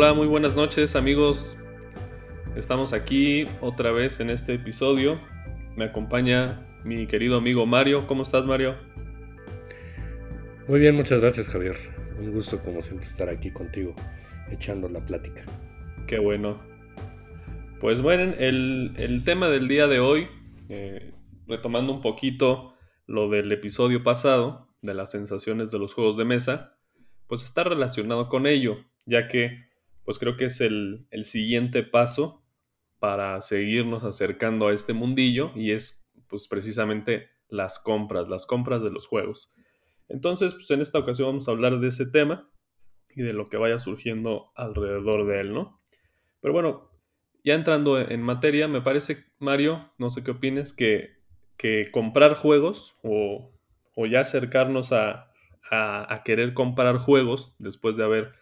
Hola, muy buenas noches amigos. Estamos aquí otra vez en este episodio. Me acompaña mi querido amigo Mario. ¿Cómo estás Mario? Muy bien, muchas gracias Javier. Un gusto como siempre estar aquí contigo, echando la plática. Qué bueno. Pues bueno, el, tema del día de hoy, eh, retomando un poquito lo del episodio pasado, de las sensaciones de los juegos de mesa, pues está relacionado con ello, ya que pues creo que es el, siguiente paso para seguirnos acercando a este mundillo y es pues precisamente las compras, las compras de los juegos. Entonces, pues en esta ocasión vamos a hablar de ese tema y de lo que vaya surgiendo alrededor de él, ¿no? Pero bueno, ya entrando en materia, me parece, Mario, no sé qué opines, que, que comprar juegos o, o ya acercarnos a, a, querer comprar juegos después de haber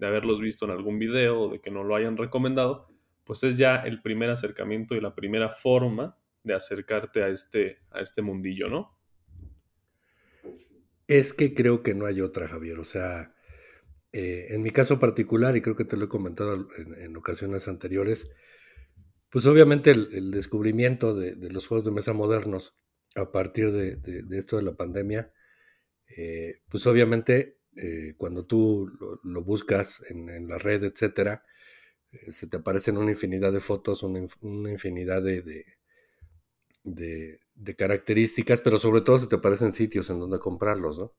de haberlos visto en algún video o de que no lo hayan recomendado, pues es ya el primer acercamiento y la primera forma de acercarte a este, a este mundillo, ¿no? Es que creo que no hay otra, Javier. O sea, eh, en mi caso particular, y creo que te lo he comentado en, ocasiones anteriores, pues obviamente el, descubrimiento de, los juegos de mesa modernos a partir de, esto de la pandemia, eh, pues obviamente eh, cuando tú lo, buscas en, la red, etcétera, eh, se te aparecen una infinidad de fotos, una, infinidad de, de, características, pero sobre todo se te aparecen sitios en donde comprarlos, ¿no?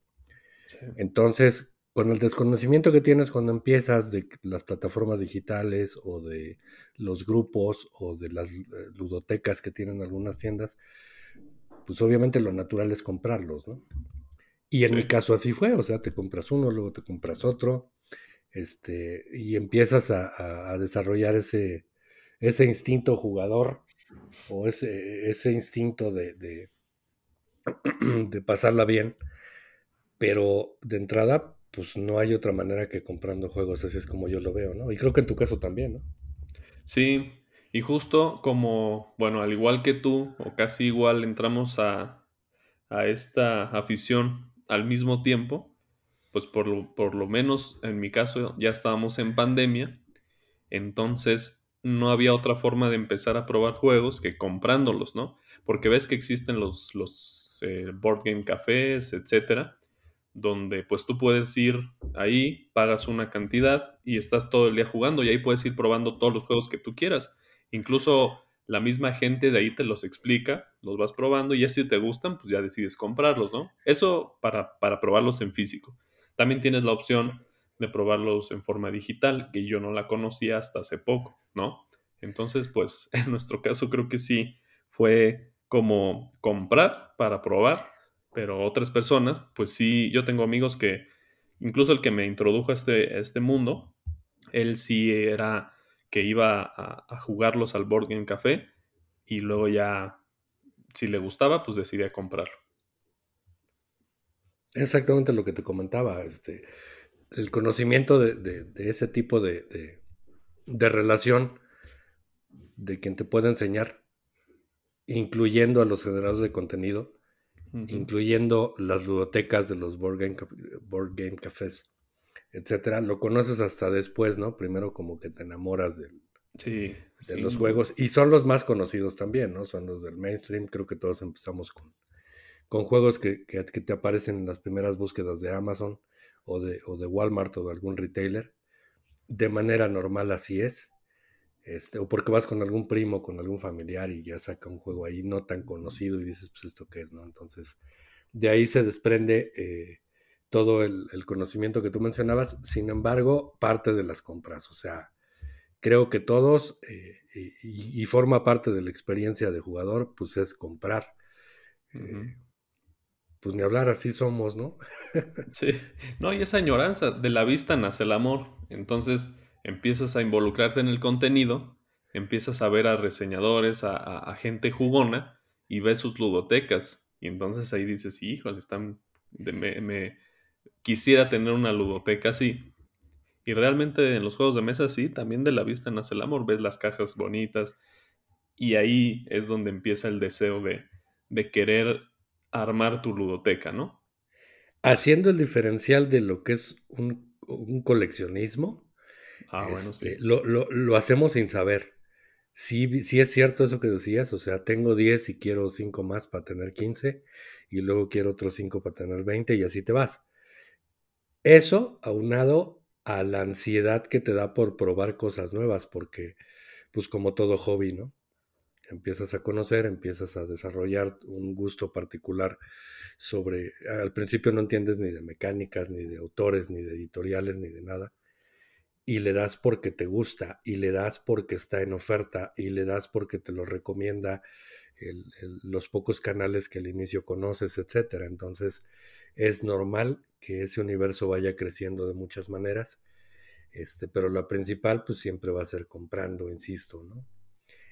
Entonces, con el desconocimiento que tienes cuando empiezas de las plataformas digitales o de los grupos o de las eh, ludotecas que tienen algunas tiendas, pues obviamente lo natural es comprarlos, ¿no? Y en mi caso así fue, o sea, te compras uno, luego te compras otro, este, y empiezas a, desarrollar ese, ese instinto jugador o ese, ese instinto de, de, de, pasarla bien, pero de entrada, pues no hay otra manera que comprando juegos, así es como yo lo veo, ¿no? Y creo que en tu caso también, ¿no? Sí, y justo como, bueno, al igual que tú, o casi igual, entramos a, a esta afición al mismo tiempo, pues por lo, por lo menos en mi caso ya estábamos en pandemia, entonces no había otra forma de empezar a probar juegos que comprándolos, ¿no? Porque ves que existen los, los eh, board game cafés, etcétera, donde pues tú puedes ir ahí, pagas una cantidad y estás todo el día jugando y ahí puedes ir probando todos los juegos que tú quieras. Incluso la misma gente de ahí te los explica, los vas probando y ya si te gustan, pues ya decides comprarlos, ¿no? Eso para, para probarlos en físico. También tienes la opción de probarlos en forma digital, que yo no la conocía hasta hace poco, ¿no? Entonces, pues en nuestro caso creo que sí fue como comprar para probar, pero otras personas, pues sí, yo tengo amigos que, incluso el que me introdujo a este, a este mundo, él sí era que iba a, jugarlos al Board Game Café y luego ya, si le gustaba, pues decidía comprarlo. Exactamente lo que te comentaba, este, el conocimiento de, ese tipo de, relación de quien te puede enseñar, incluyendo a los generadores de contenido, incluyendo las ludotecas de los board game, board game cafés etcétera, lo conoces hasta después, ¿no? Primero como que te enamoras de los juegos y son los más conocidos también, ¿no? Son los del mainstream, creo que todos empezamos con, con juegos que, que, te aparecen en las primeras búsquedas de Amazon o de, o de Walmart o de algún retailer. De manera normal así es. Este, o porque vas con algún primo, con algún familiar y ya saca un juego ahí no tan conocido y dices, pues esto qué es, ¿no? Entonces, de ahí se desprende eh, todo el, conocimiento que tú mencionabas, sin embargo, parte de las compras, o sea, creo que todos, eh, y, forma parte de la experiencia de jugador, pues es comprar. Eh, pues ni hablar, así somos, ¿no? sí, no, y esa añoranza, de la vista nace el amor, entonces empiezas a involucrarte en el contenido, empiezas a ver a reseñadores, a, gente jugona, y ves sus ludotecas, y entonces ahí dices, híjole, están, me quisiera tener una ludoteca así. Y realmente en los juegos de mesa sí, también de la vista nace el amor, ves las cajas bonitas y ahí es donde empieza el deseo de, de querer armar tu ludoteca, ¿no? Haciendo el diferencial de lo que es un, coleccionismo Ah, bueno, sí. Este, lo, lo, lo, hacemos sin saber. Sí, sí es cierto eso que decías, o sea, tengo 10 y quiero 5 más para tener 15 y luego quiero otros 5 para tener 20 y así te vas. Eso aunado a la ansiedad que te da por probar cosas nuevas, porque pues como todo hobby, ¿no? Empiezas a conocer, empiezas a desarrollar un gusto particular sobre, al principio no entiendes ni de mecánicas, ni de autores, ni de editoriales, ni de nada y le das porque te gusta, y le das porque está en oferta, y le das porque te lo recomienda los pocos canales que al inicio conoces, etcétera. Entonces, es normal que ese universo vaya creciendo de muchas maneras, este, pero la principal, pues siempre va a ser comprando, insisto, ¿no?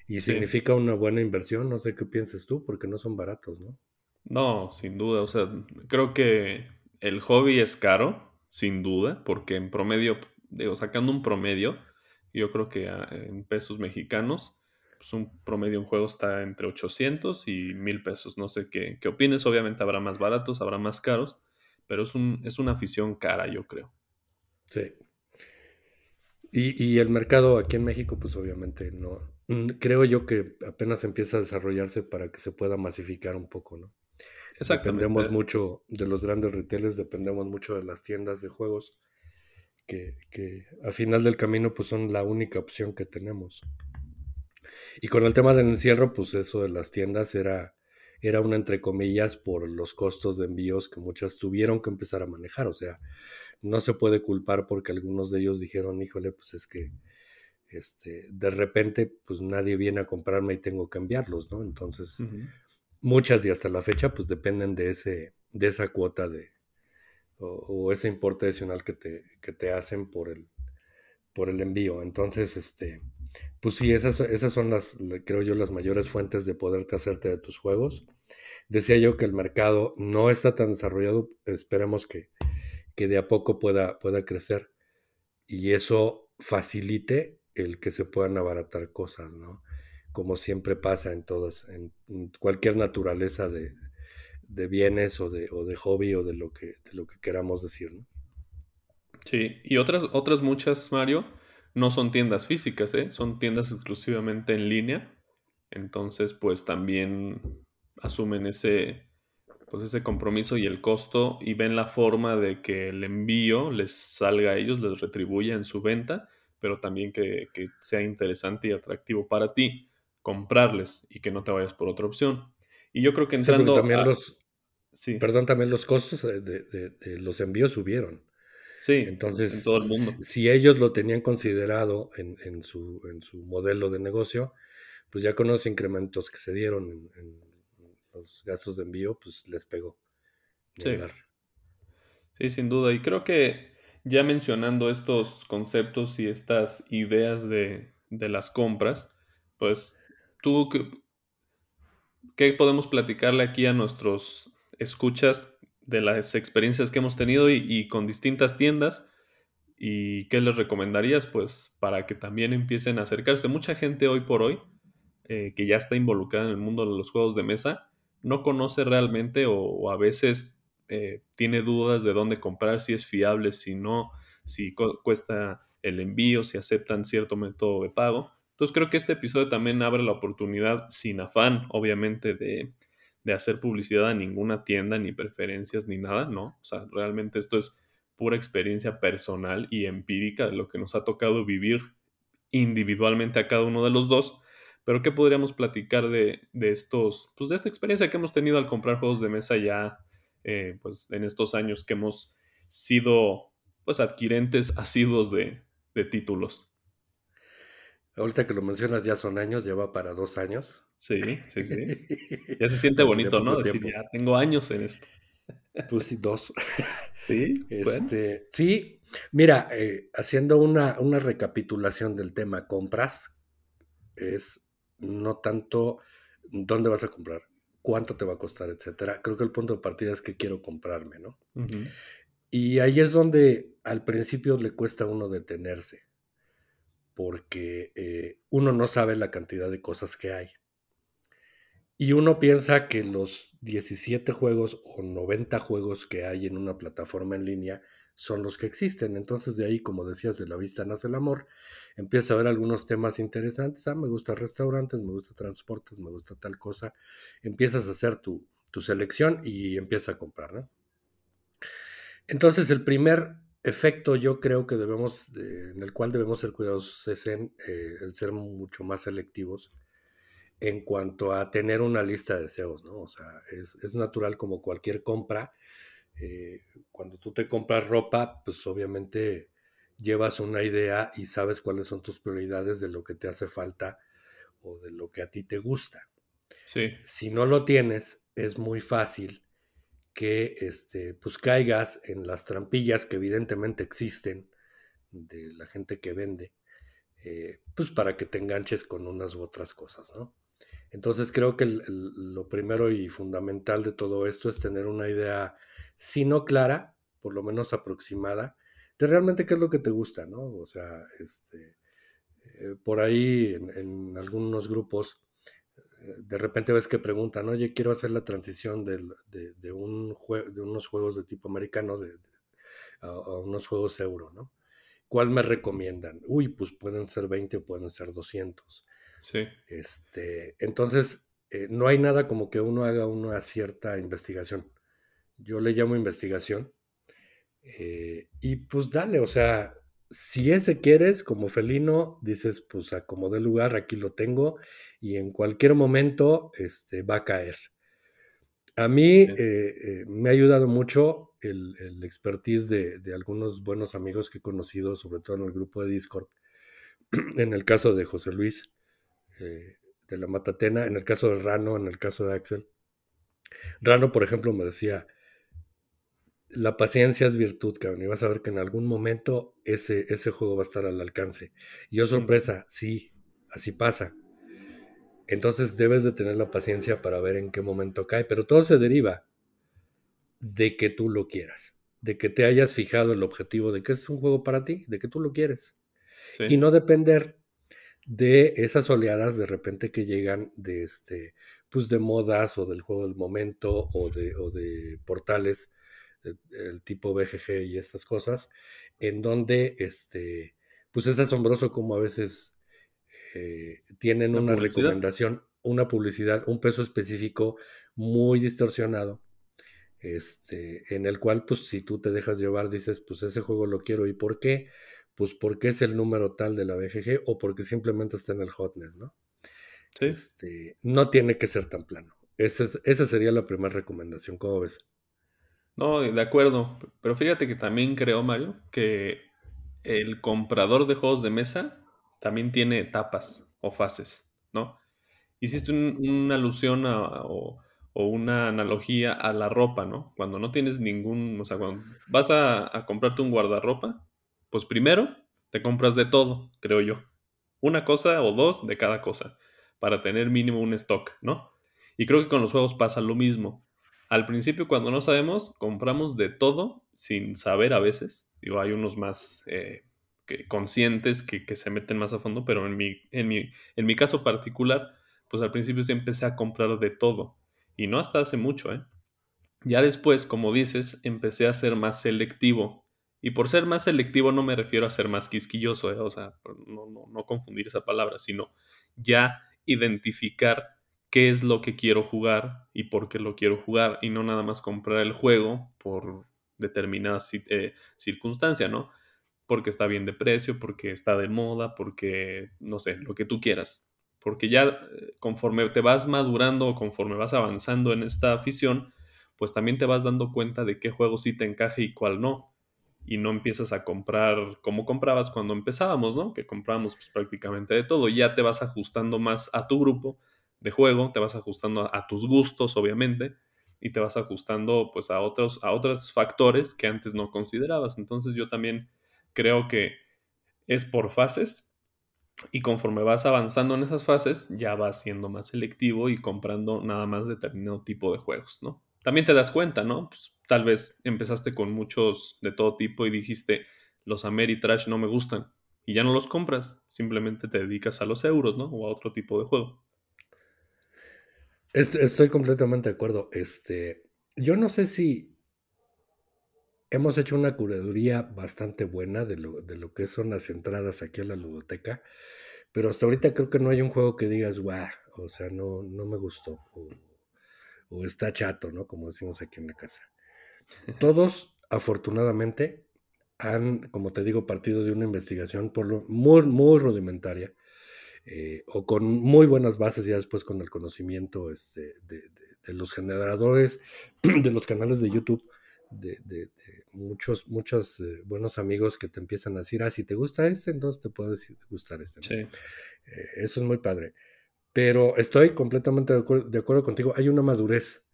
Y significa una buena inversión, no sé qué pienses tú, porque no son baratos, ¿no? No, sin duda, o sea, creo que el hobby es caro, sin duda, porque en promedio digo, sacando un promedio, yo creo que ah, en pesos mexicanos, pues un promedio en juego está entre 800 y 1000 pesos. No sé qué, qué opines, obviamente habrá más baratos, habrá más caros, pero es, un, es una afición cara, yo creo. Sí. Y, y, el mercado aquí en México, pues obviamente no. Mm, creo yo que apenas empieza a desarrollarse para que se pueda masificar un poco, ¿no? Exactamente. Dependemos mucho de los grandes retailers, dependemos mucho de las tiendas de juegos que, a final del camino pues son la única opción que tenemos. Y con el tema del encierro, pues eso de las tiendas era, era una entre comillas por los costos de envíos que muchas tuvieron que empezar a manejar. O sea, no se puede culpar porque algunos de ellos dijeron, híjole, pues es que este, de repente pues nadie viene a comprarme y tengo que enviarlos, ¿no? Entonces, muchas y hasta la fecha pues dependen de, ese, de esa cuota de, o, ese importe adicional que te, que te hacen por el, por el envío. Entonces, este, pues sí, esas, esas son las, creo yo, las mayores fuentes de poderte hacerte de tus juegos. Decía yo que el mercado no está tan desarrollado, esperemos que, que de a poco pueda, pueda crecer y eso facilite el que se puedan abaratar cosas, ¿no? Como siempre pasa en todas, en cualquier naturaleza de, de bienes o de, o de hobby o de lo que, de lo que queramos decir. ¿no? Sí, y otras, otras muchas, Mario, no son tiendas físicas, ¿eh? son tiendas exclusivamente en línea. Entonces, pues también asumen ese, pues ese compromiso y el costo y ven la forma de que el envío les salga a ellos, les retribuya en su venta, pero también que, que sea interesante y atractivo para ti comprarles y que no te vayas por otra opción. Y yo creo que entrando... también los, Sí. Perdón, también los costos de, los envíos subieron. Sí, entonces, en todo el mundo. Si, ellos lo tenían considerado en, su, en su modelo de negocio, pues ya con los incrementos que se dieron en, los gastos de envío, pues les pegó. Sí. sí, sin duda. Y creo que ya mencionando estos conceptos y estas ideas de, de las compras, pues tú, ¿qué podemos platicarle aquí a nuestros escuchas de las experiencias que hemos tenido y, con distintas tiendas. ¿Y qué les recomendarías? Pues para que también empiecen a acercarse. Mucha gente hoy por hoy, eh, que ya está involucrada en el mundo de los juegos de mesa, no conoce realmente o, a veces eh, tiene dudas de dónde comprar, si es fiable, si no, si cuesta el envío, si aceptan cierto método de pago. Entonces creo que este episodio también abre la oportunidad, sin afán, obviamente, de, de hacer publicidad a ninguna tienda, ni preferencias, ni nada, no. O sea, realmente esto es pura experiencia personal y empírica de lo que nos ha tocado vivir individualmente a cada uno de los dos. Pero ¿qué podríamos platicar de, estos, pues de esta experiencia que hemos tenido al comprar juegos de mesa ya, eh, pues en estos años que hemos sido, pues adquirentes asiduos de, de títulos? Ahorita que lo mencionas ya son años, lleva para dos años. Sí, sí, sí. Ya se siente bonito, ¿no? Decir, ya tengo años en esto. Pues sí, dos. Sí, este, sí. Mira, eh, haciendo una, una recapitulación del tema compras, es no tanto dónde vas a comprar, cuánto te va a costar, etcétera. Creo que el punto de partida es que quiero comprarme, ¿no? Y ahí es donde al principio le cuesta a uno detenerse, porque eh, uno no sabe la cantidad de cosas que hay. Y uno piensa que los 17 juegos o 90 juegos que hay en una plataforma en línea son los que existen. Entonces de ahí, como decías, de la vista nace el amor, empieza a ver algunos temas interesantes. Ah, me gusta restaurantes, me gusta transportes, me gusta tal cosa. Empiezas a hacer tu, tu selección y empiezas a comprar, ¿no? Entonces el primer efecto yo creo que debemos, en el cual debemos ser cuidadosos es en eh, el ser mucho más selectivos en cuanto a tener una lista de deseos, ¿no? O sea, es, natural como cualquier compra. Eh, cuando tú te compras ropa, pues obviamente llevas una idea y sabes cuáles son tus prioridades de lo que te hace falta o de lo que a ti te gusta. Sí. Si no lo tienes, es muy fácil que este, pues caigas en las trampillas que evidentemente existen de la gente que vende, eh, pues para que te enganches con unas u otras cosas, ¿no? Entonces creo que lo primero y fundamental de todo esto es tener una idea, si no clara, por lo menos aproximada, de realmente qué es lo que te gusta, ¿no? O sea, este, eh, por ahí en, algunos grupos, eh, de repente ves que preguntan, oye, quiero hacer la transición de, un de unos juegos de tipo americano de, a, a, unos juegos euro, ¿no? ¿Cuál me recomiendan? Uy, pues pueden ser 20 o pueden ser 200. Sí. Este, entonces, eh, no hay nada como que uno haga una cierta investigación. Yo le llamo investigación. Eh, y pues dale, o sea, si ese quieres, como felino, dices, pues acomodé lugar, aquí lo tengo, y en cualquier momento este, va a caer. A mí eh, me ha ayudado mucho el, expertise de, de, algunos buenos amigos que he conocido, sobre todo en el grupo de Discord. En el caso de José Luis, eh, de la Matatena, en el caso de Rano, en el caso de Axel. Rano, por ejemplo, me decía, la paciencia es virtud, cabrón, y vas a ver que en algún momento ese, ese juego va a estar al alcance. Y yo, sorpresa, sí, así pasa. Entonces debes de tener la paciencia para ver en qué momento cae, pero todo se deriva de que tú lo quieras, de que te hayas fijado el objetivo de que es un juego para ti, de que tú lo quieres. Y no depender de esas oleadas de repente que llegan de este, pues de modas o del juego del momento o de, o de portales del tipo BGG y estas cosas, en donde este, pues es asombroso como a veces eh, tienen una recomendación, una publicidad, un peso específico muy distorsionado, este, en el cual pues si tú te dejas llevar dices, pues ese juego lo quiero y por qué, pues porque es el número tal de la BGG o porque simplemente está en el hotness, ¿no? Sí. Este, no tiene que ser tan plano. Esa, esa sería la primera recomendación, ¿cómo ves? No, de acuerdo. Pero fíjate que también creo, Mario, que el comprador de juegos de mesa también tiene etapas o fases, ¿no? Hiciste una alusión o, o, una analogía a la ropa, ¿no? Cuando no tienes ningún, o sea, cuando vas a, a comprarte un guardarropa, pues primero te compras de todo, creo yo. Una cosa o dos de cada cosa, para tener mínimo un stock, ¿no? Y creo que con los juegos pasa lo mismo. Al principio, cuando no sabemos, compramos de todo sin saber a veces. Digo, hay unos más eh, conscientes que, que, se meten más a fondo, pero en mi, en, mi, en mi caso particular, pues al principio sí empecé a comprar de todo. Y no hasta hace mucho, ¿eh? Ya después, como dices, empecé a ser más selectivo y por ser más selectivo no me refiero a ser más quisquilloso, ¿eh? o sea, no, no, confundir esa palabra, sino ya identificar qué es lo que quiero jugar y por qué lo quiero jugar y no nada más comprar el juego por determinada eh, circunstancia, ¿no? Porque está bien de precio, porque está de moda, porque, no sé, lo que tú quieras. Porque ya eh, conforme te vas madurando o conforme vas avanzando en esta afición, pues también te vas dando cuenta de qué juego sí te encaje y cuál no y no empiezas a comprar como comprabas cuando empezábamos, ¿no? Que comprábamos pues, prácticamente de todo. Ya te vas ajustando más a tu grupo de juego, te vas ajustando a, tus gustos, obviamente, y te vas ajustando pues a otros, a otros factores que antes no considerabas. Entonces yo también creo que es por fases y conforme vas avanzando en esas fases ya vas siendo más selectivo y comprando nada más determinado tipo de juegos, ¿no? También te das cuenta, ¿no? Pues tal vez empezaste con muchos de todo tipo y dijiste, los Ameritrash no me gustan y ya no los compras, simplemente te dedicas a los euros, ¿no? O a otro tipo de juego. Estoy completamente de acuerdo. Este, yo no sé si hemos hecho una curaduría bastante buena de lo, de lo que son las entradas aquí a la ludoteca, pero hasta ahorita creo que no hay un juego que digas, guau, o sea, no, no me gustó, o está chato, ¿no? Como decimos aquí en la casa. Todos, afortunadamente, han, como te digo, partido de una investigación por lo muy, muy rudimentaria eh, o con muy buenas bases ya después con el conocimiento este, de, los generadores, de los canales de YouTube, de, muchos, muchos eh, buenos amigos que te empiezan a decir, ah, si te gusta este, entonces te puede gustar este. Eh, eso es muy padre. Pero estoy completamente de acuerdo, de acuerdo contigo. Hay una madurez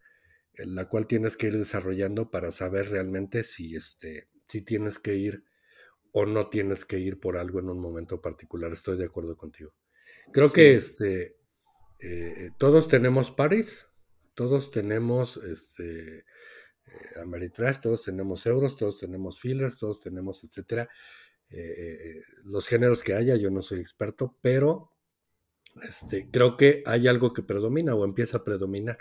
en la cual tienes que ir desarrollando para saber realmente si, este, si tienes que ir o no tienes que ir por algo en un momento particular. Estoy de acuerdo contigo. Creo que este, eh, todos tenemos pares, todos tenemos este, eh, Ameritrash, todos tenemos euros, todos tenemos fillers, todos tenemos, etcétera. Eh, los géneros que haya, yo no soy experto, pero este, creo que hay algo que predomina o empieza a predominar,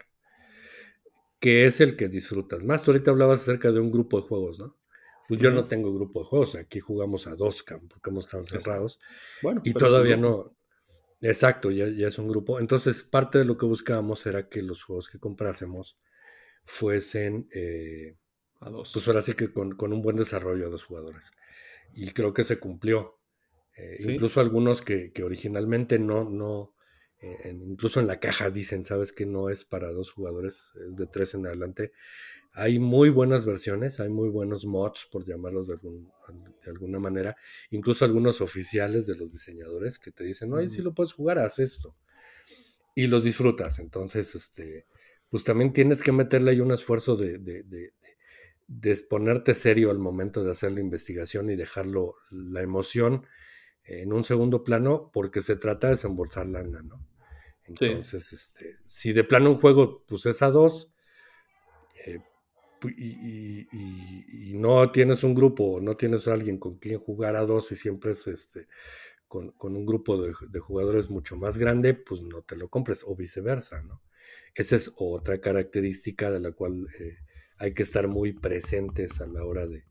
que es el que disfrutas más. Tú ahorita hablabas acerca de un grupo de juegos, ¿no? Pues yo no tengo grupo de juegos, aquí jugamos a dos porque hemos estado cerrados. Bueno, y todavía no, Exacto, ya, es un grupo. Entonces, parte de lo que buscábamos era que los juegos que comprásemos fuesen eh, a dos. Pues ahora sí que con, un buen desarrollo a dos jugadores. Y creo que se cumplió. Eh, incluso algunos que, originalmente no, no, eh, incluso en la caja dicen, sabes que no es para dos jugadores, es de tres en adelante. Hay muy buenas versiones, hay muy buenos mods, por llamarlos de, alguna manera, incluso algunos oficiales de los diseñadores que te dicen, no, si lo puedes jugar, haz esto. Y los disfrutas. Entonces, este, pues también tienes que meterle ahí un esfuerzo de, de, de, de exponerte serio al momento de hacer la investigación y dejarlo, la emoción en un segundo plano, porque se trata de desembolsar lana, ¿no? Entonces, este, si de plano un juego, pues es a dos, eh, y, no tienes un grupo, no tienes a alguien con quien jugar a dos y siempre es este con, un grupo de, jugadores mucho más grande, pues no te lo compres, o viceversa, ¿no? Esa es otra característica de la cual eh, hay que estar muy presentes a la hora de,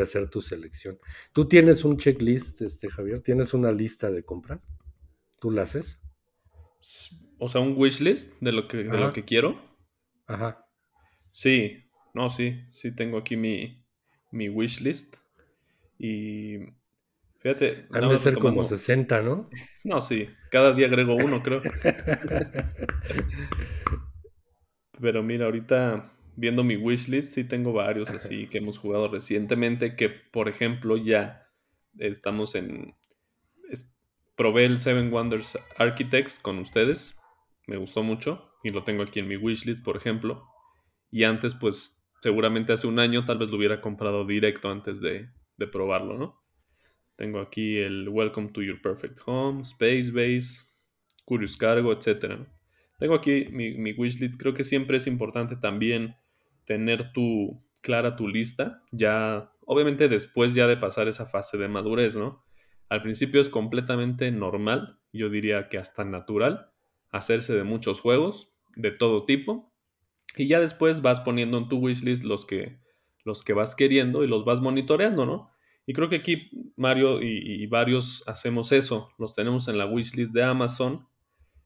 hacer tu selección. ¿Tú tienes un checklist, este, Javier? ¿Tienes una lista de compras? ¿Tú la haces? O sea, un wishlist de lo que, de lo que quiero. Ajá. Sí, no, sí, sí tengo aquí mi, mi wishlist. Y fíjate. Han de ser como 60, ¿no? No, sí, cada día agrego uno, creo. Pero mira, ahorita viendo mi wishlist, sí tengo varios así que hemos jugado recientemente. Que, por ejemplo, ya estamos en. probé el Seven Wonders Architects con ustedes. Me gustó mucho. Y lo tengo aquí en mi wishlist, por ejemplo. Y antes, pues seguramente hace un año tal vez lo hubiera comprado directo antes de, probarlo, ¿no? Tengo aquí el Welcome to Your Perfect Home, Space Base, Curious Cargo, etc. Tengo aquí mi, mi wishlist. Creo que siempre es importante también tener tu clara tu lista. Ya, obviamente después ya de pasar esa fase de madurez, ¿no? Al principio es completamente normal, yo diría que hasta natural, hacerse de muchos juegos de todo tipo y ya después vas poniendo en tu wishlist los que, los que vas queriendo y los vas monitoreando, ¿no? Y creo que aquí Mario y, varios hacemos eso. Los tenemos en la wishlist de Amazon.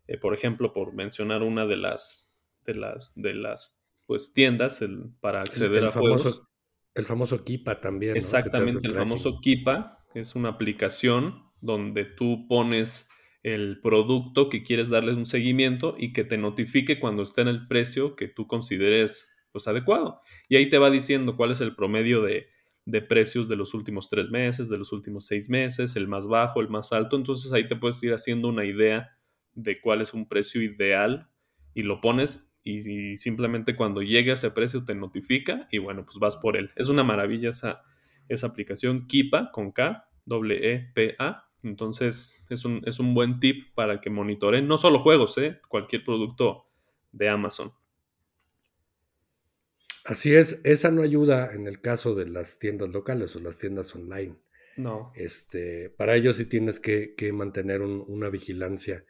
Eh, por ejemplo, por mencionar una de las, de las, de las pues, tiendas para acceder a famoso, El famoso Kipa también. Exactamente, el famoso Kipa es una aplicación donde tú pones el producto que quieres darles un seguimiento y que te notifique cuando esté en el precio que tú consideres pues, adecuado. Y ahí te va diciendo cuál es el promedio de, de precios de los últimos tres meses, de los últimos seis meses, el más bajo, el más alto. Entonces ahí te puedes ir haciendo una idea de cuál es un precio ideal y lo pones y, simplemente cuando llegue a ese precio te notifica y bueno, pues vas por él. Es una maravilla esa, esa aplicación Kipa con K, W E P A entonces es un, es un buen tip para que monitoreen no solo juegos, ¿eh? cualquier producto de Amazon. Así es, esa no ayuda en el caso de las tiendas locales o las tiendas online. No. Este, para ello sí tienes que, mantener una vigilancia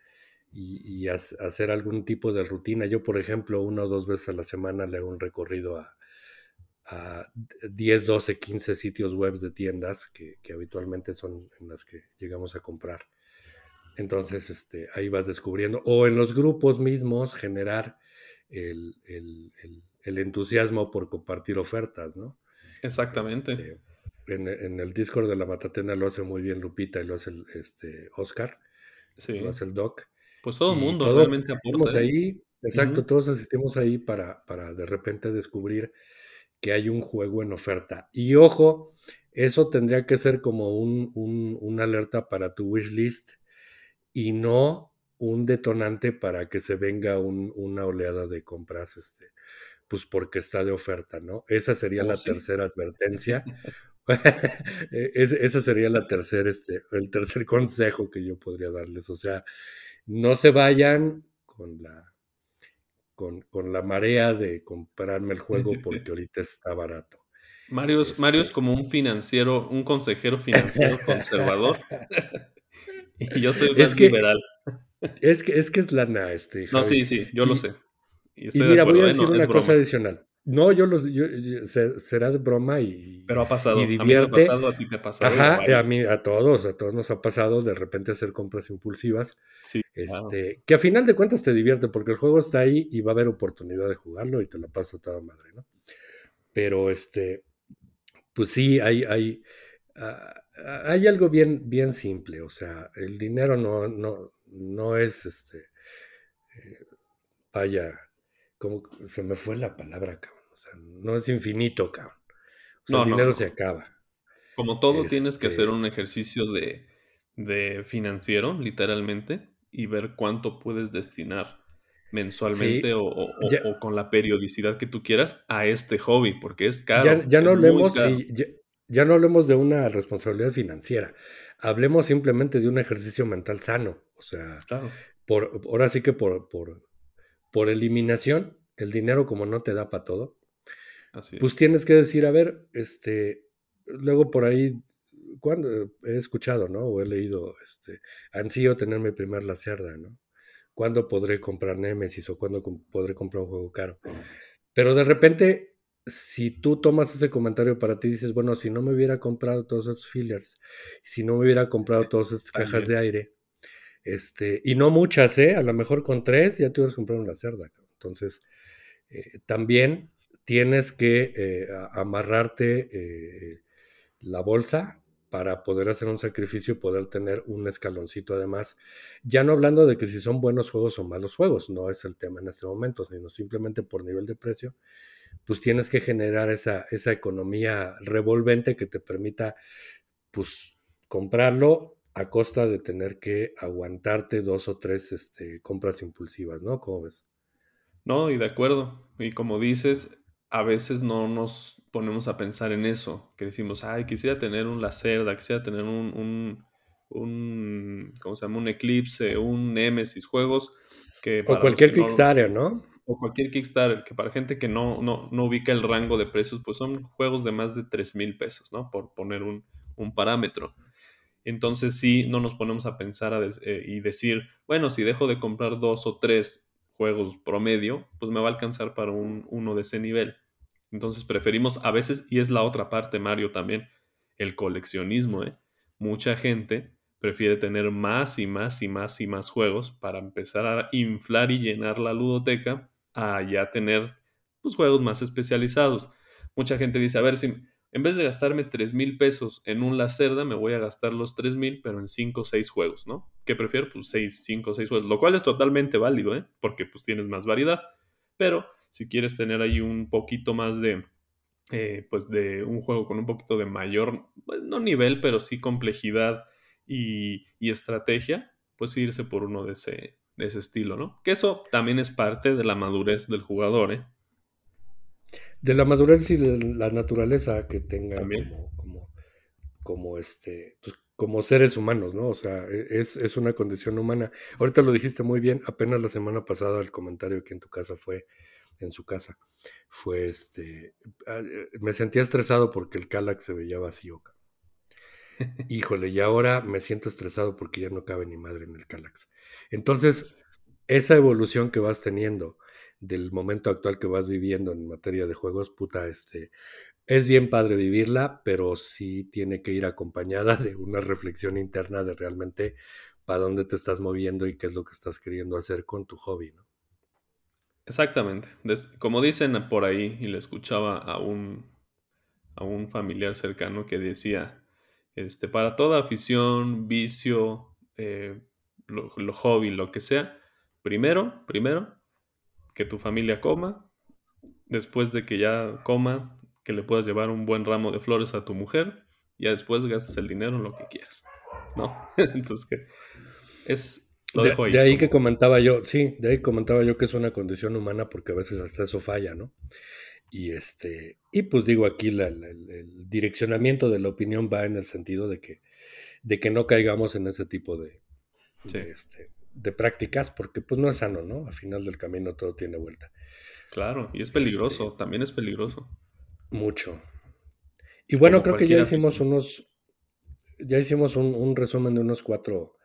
y, hacer algún tipo de rutina. Yo, por ejemplo, una o dos veces a la semana le hago un recorrido a, a 10, 12, 15 sitios web de tiendas que, habitualmente son en las que llegamos a comprar. Entonces, este, ahí vas descubriendo. O en los grupos mismos generar el, entusiasmo por compartir ofertas, ¿no? Exactamente. Este, en, el Discord de la Matatena lo hace muy bien Lupita y lo hace el, este, Oscar. Sí. Lo hace el Doc. Pues todo el mundo realmente aporta. ¿eh? ahí, exacto, todos asistimos ahí para, para de repente descubrir que hay un juego en oferta. Y ojo, eso tendría que ser como un, una alerta para tu wishlist y no un detonante para que se venga una oleada de compras, este, pues porque está de oferta, ¿no? Esa sería la tercera advertencia. E, esa sería la tercera, este, el tercer consejo que yo podría darles. O sea, no se vayan con la con, la marea de comprarme el juego porque ahorita está barato. Mario es, Mario es este como un financiero, un consejero financiero conservador. y yo soy más liberal. Es que, es que es lana, este. No, sí, sí, yo lo sé. Y, mira, voy a decir una cosa adicional. No, yo los. Yo, será de broma y. Pero ha pasado. Y A mí me ha pasado, a ti te ha pasado. Ajá, a mí, a todos, a todos nos ha pasado de repente hacer compras impulsivas. Sí. Este, Que a final de cuentas te divierte porque el juego está ahí y va a haber oportunidad de jugarlo y te la pasa toda madre, ¿no? Pero este. Pues sí, hay. hay ah, hay algo bien, bien simple, o sea, el dinero no, no, no es este. Eh, vaya, como se me fue la palabra, cabrón. O sea, no es infinito, cabrón. O sea, el dinero se acaba. Como todo, tienes que hacer este un ejercicio de, financiero, literalmente, y ver cuánto puedes destinar mensualmente o, con la periodicidad que tú quieras a este hobby, porque es caro. Ya, no hablemos, ya, no hablemos de una responsabilidad financiera, hablemos simplemente de un ejercicio mental sano. O sea, por, ahora sí que por, por, por eliminación, el dinero como no te da para todo, pues tienes que decir, a ver, este, luego por ahí, cuando he escuchado, ¿no? O he leído, este, ansío tener mi primer Lacerda, ¿no? ¿Cuándo podré comprar Nemesis o cuándo podré comprar un juego caro? Pero de repente, si tú tomas ese comentario para ti, dices, bueno, si no me hubiera comprado todos esos fillers, si no me hubiera comprado todas estas cajas de aire, este, y no muchas, ¿eh? A lo mejor con tres ya te hubieras comprado una cerda. Entonces, eh, también tienes que eh, amarrarte eh, la bolsa para poder hacer un sacrificio y poder tener un escaloncito además. Ya no hablando de que si son buenos juegos o malos juegos, no es el tema en este momento, sino simplemente por nivel de precio, pues tienes que generar esa, esa economía revolvente que te permita, pues, comprarlo a costa de tener que aguantarte dos o tres este, compras impulsivas, ¿no? ¿Cómo ves? No, y de acuerdo. Y como dices, a veces no nos ponemos a pensar en eso, que decimos, ay, quisiera tener un Lacerda, quisiera tener un, un, un ¿cómo se llama? Un Eclipse, un Nemesis, juegos que... o cualquier Kickstarter, ¿no? O cualquier Kickstarter, que para gente que no, no, no ubica el rango de precios, pues son juegos de más de 3 mil pesos, ¿no? Por poner un, un parámetro. Entonces sí, no nos ponemos a pensar eh, y decir, bueno, si dejo de comprar dos o tres juegos promedio, pues me va a alcanzar para un, uno de ese nivel. Entonces preferimos a veces, y es la otra parte, Mario, también, el coleccionismo. ¿eh? Mucha gente prefiere tener más y más y más y más juegos para empezar a inflar y llenar la ludoteca a ya tener pues, juegos más especializados. Mucha gente dice, a ver, si en vez de gastarme 3 mil pesos en un Lacerda, me voy a gastar los 3 mil, pero en 5 o 6 juegos, ¿no? ¿Qué prefiero? Pues 6, 5 o 6 juegos, lo cual es totalmente válido, ¿eh? Porque pues tienes más variedad. Pero si quieres tener ahí un poquito más de, eh, pues de un juego con un poquito de mayor, pues, no nivel, pero sí complejidad y, y estrategia, pues irse por uno de ese, de ese estilo, ¿no? Que eso también es parte de la madurez del jugador, ¿eh? De la madurez y de la naturaleza que tengan como, como, este, pues, como seres humanos, ¿no? O sea, e, es, es, una condición humana. Ahorita lo dijiste muy bien, apenas la semana pasada el comentario que en tu casa fue, en su casa, fue este, ah, eh, me sentía estresado porque el Calax se veía vacío. Híjole, y ahora me siento estresado porque ya no cabe ni madre en el Calax. Entonces, esa evolución que vas teniendo, del momento actual que vas viviendo en materia de juegos, puta, este, es bien padre vivirla, pero sí tiene que ir acompañada de una reflexión interna de realmente para dónde te estás moviendo y qué es lo que estás queriendo hacer con tu hobby, ¿no? Exactamente. como dicen por ahí, y le escuchaba a un, a un familiar cercano que decía, este, para toda afición, vicio, eh, lo, lo, hobby, lo que sea, primero, primero, que tu familia coma, después de que ya coma, que le puedas llevar un buen ramo de flores a tu mujer, y ya después gastes el dinero en lo que quieras, ¿no? Entonces, que es, lo dejo ahí. De ahí que comentaba yo, sí, de ahí comentaba yo que es una condición humana porque a veces hasta eso falla, ¿no? Y este, y pues digo aquí la, la, el, el, direccionamiento de la opinión va en el sentido de que, de que no caigamos en ese tipo de, sí. de, este, de, prácticas, porque pues no es sano, ¿no? Al final del camino todo tiene vuelta. Claro, y es peligroso, este, también es peligroso. Mucho. Y bueno, Como creo que ya hicimos unos, ya hicimos un, un, resumen de unos cuatro,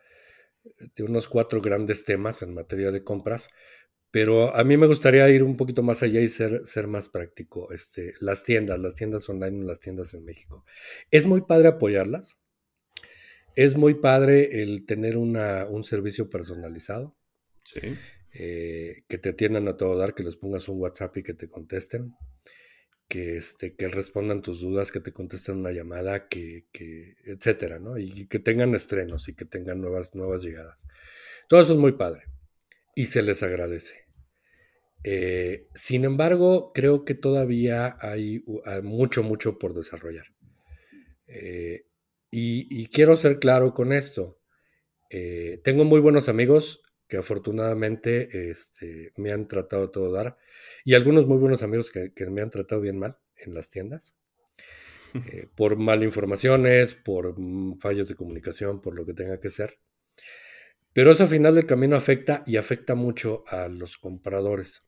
de unos cuatro grandes temas en materia de compras. Pero a mí me gustaría ir un poquito más allá y ser, ser más práctico. Este, las tiendas, las tiendas online, las tiendas en México. Es muy padre apoyarlas. Es muy padre el tener una, un servicio personalizado. Sí. Eh, que te atiendan a todo dar, que les pongas un WhatsApp y que te contesten. Que, este, que respondan tus dudas, que te contesten una llamada, que, que, etcétera, ¿no? Y que tengan estrenos y que tengan nuevas, nuevas llegadas. Todo eso es muy padre y se les agradece. Eh, sin embargo, creo que todavía hay, hay mucho, mucho por desarrollar. Eh, y, y, quiero ser claro con esto. Eh, tengo muy buenos amigos que afortunadamente este, me han tratado todo dar y algunos muy buenos amigos que, que me han tratado bien mal en las tiendas. Eh, por malinformaciones, por mm, fallas de comunicación, por lo que tenga que ser. Pero eso al final del camino afecta y afecta mucho a los compradores.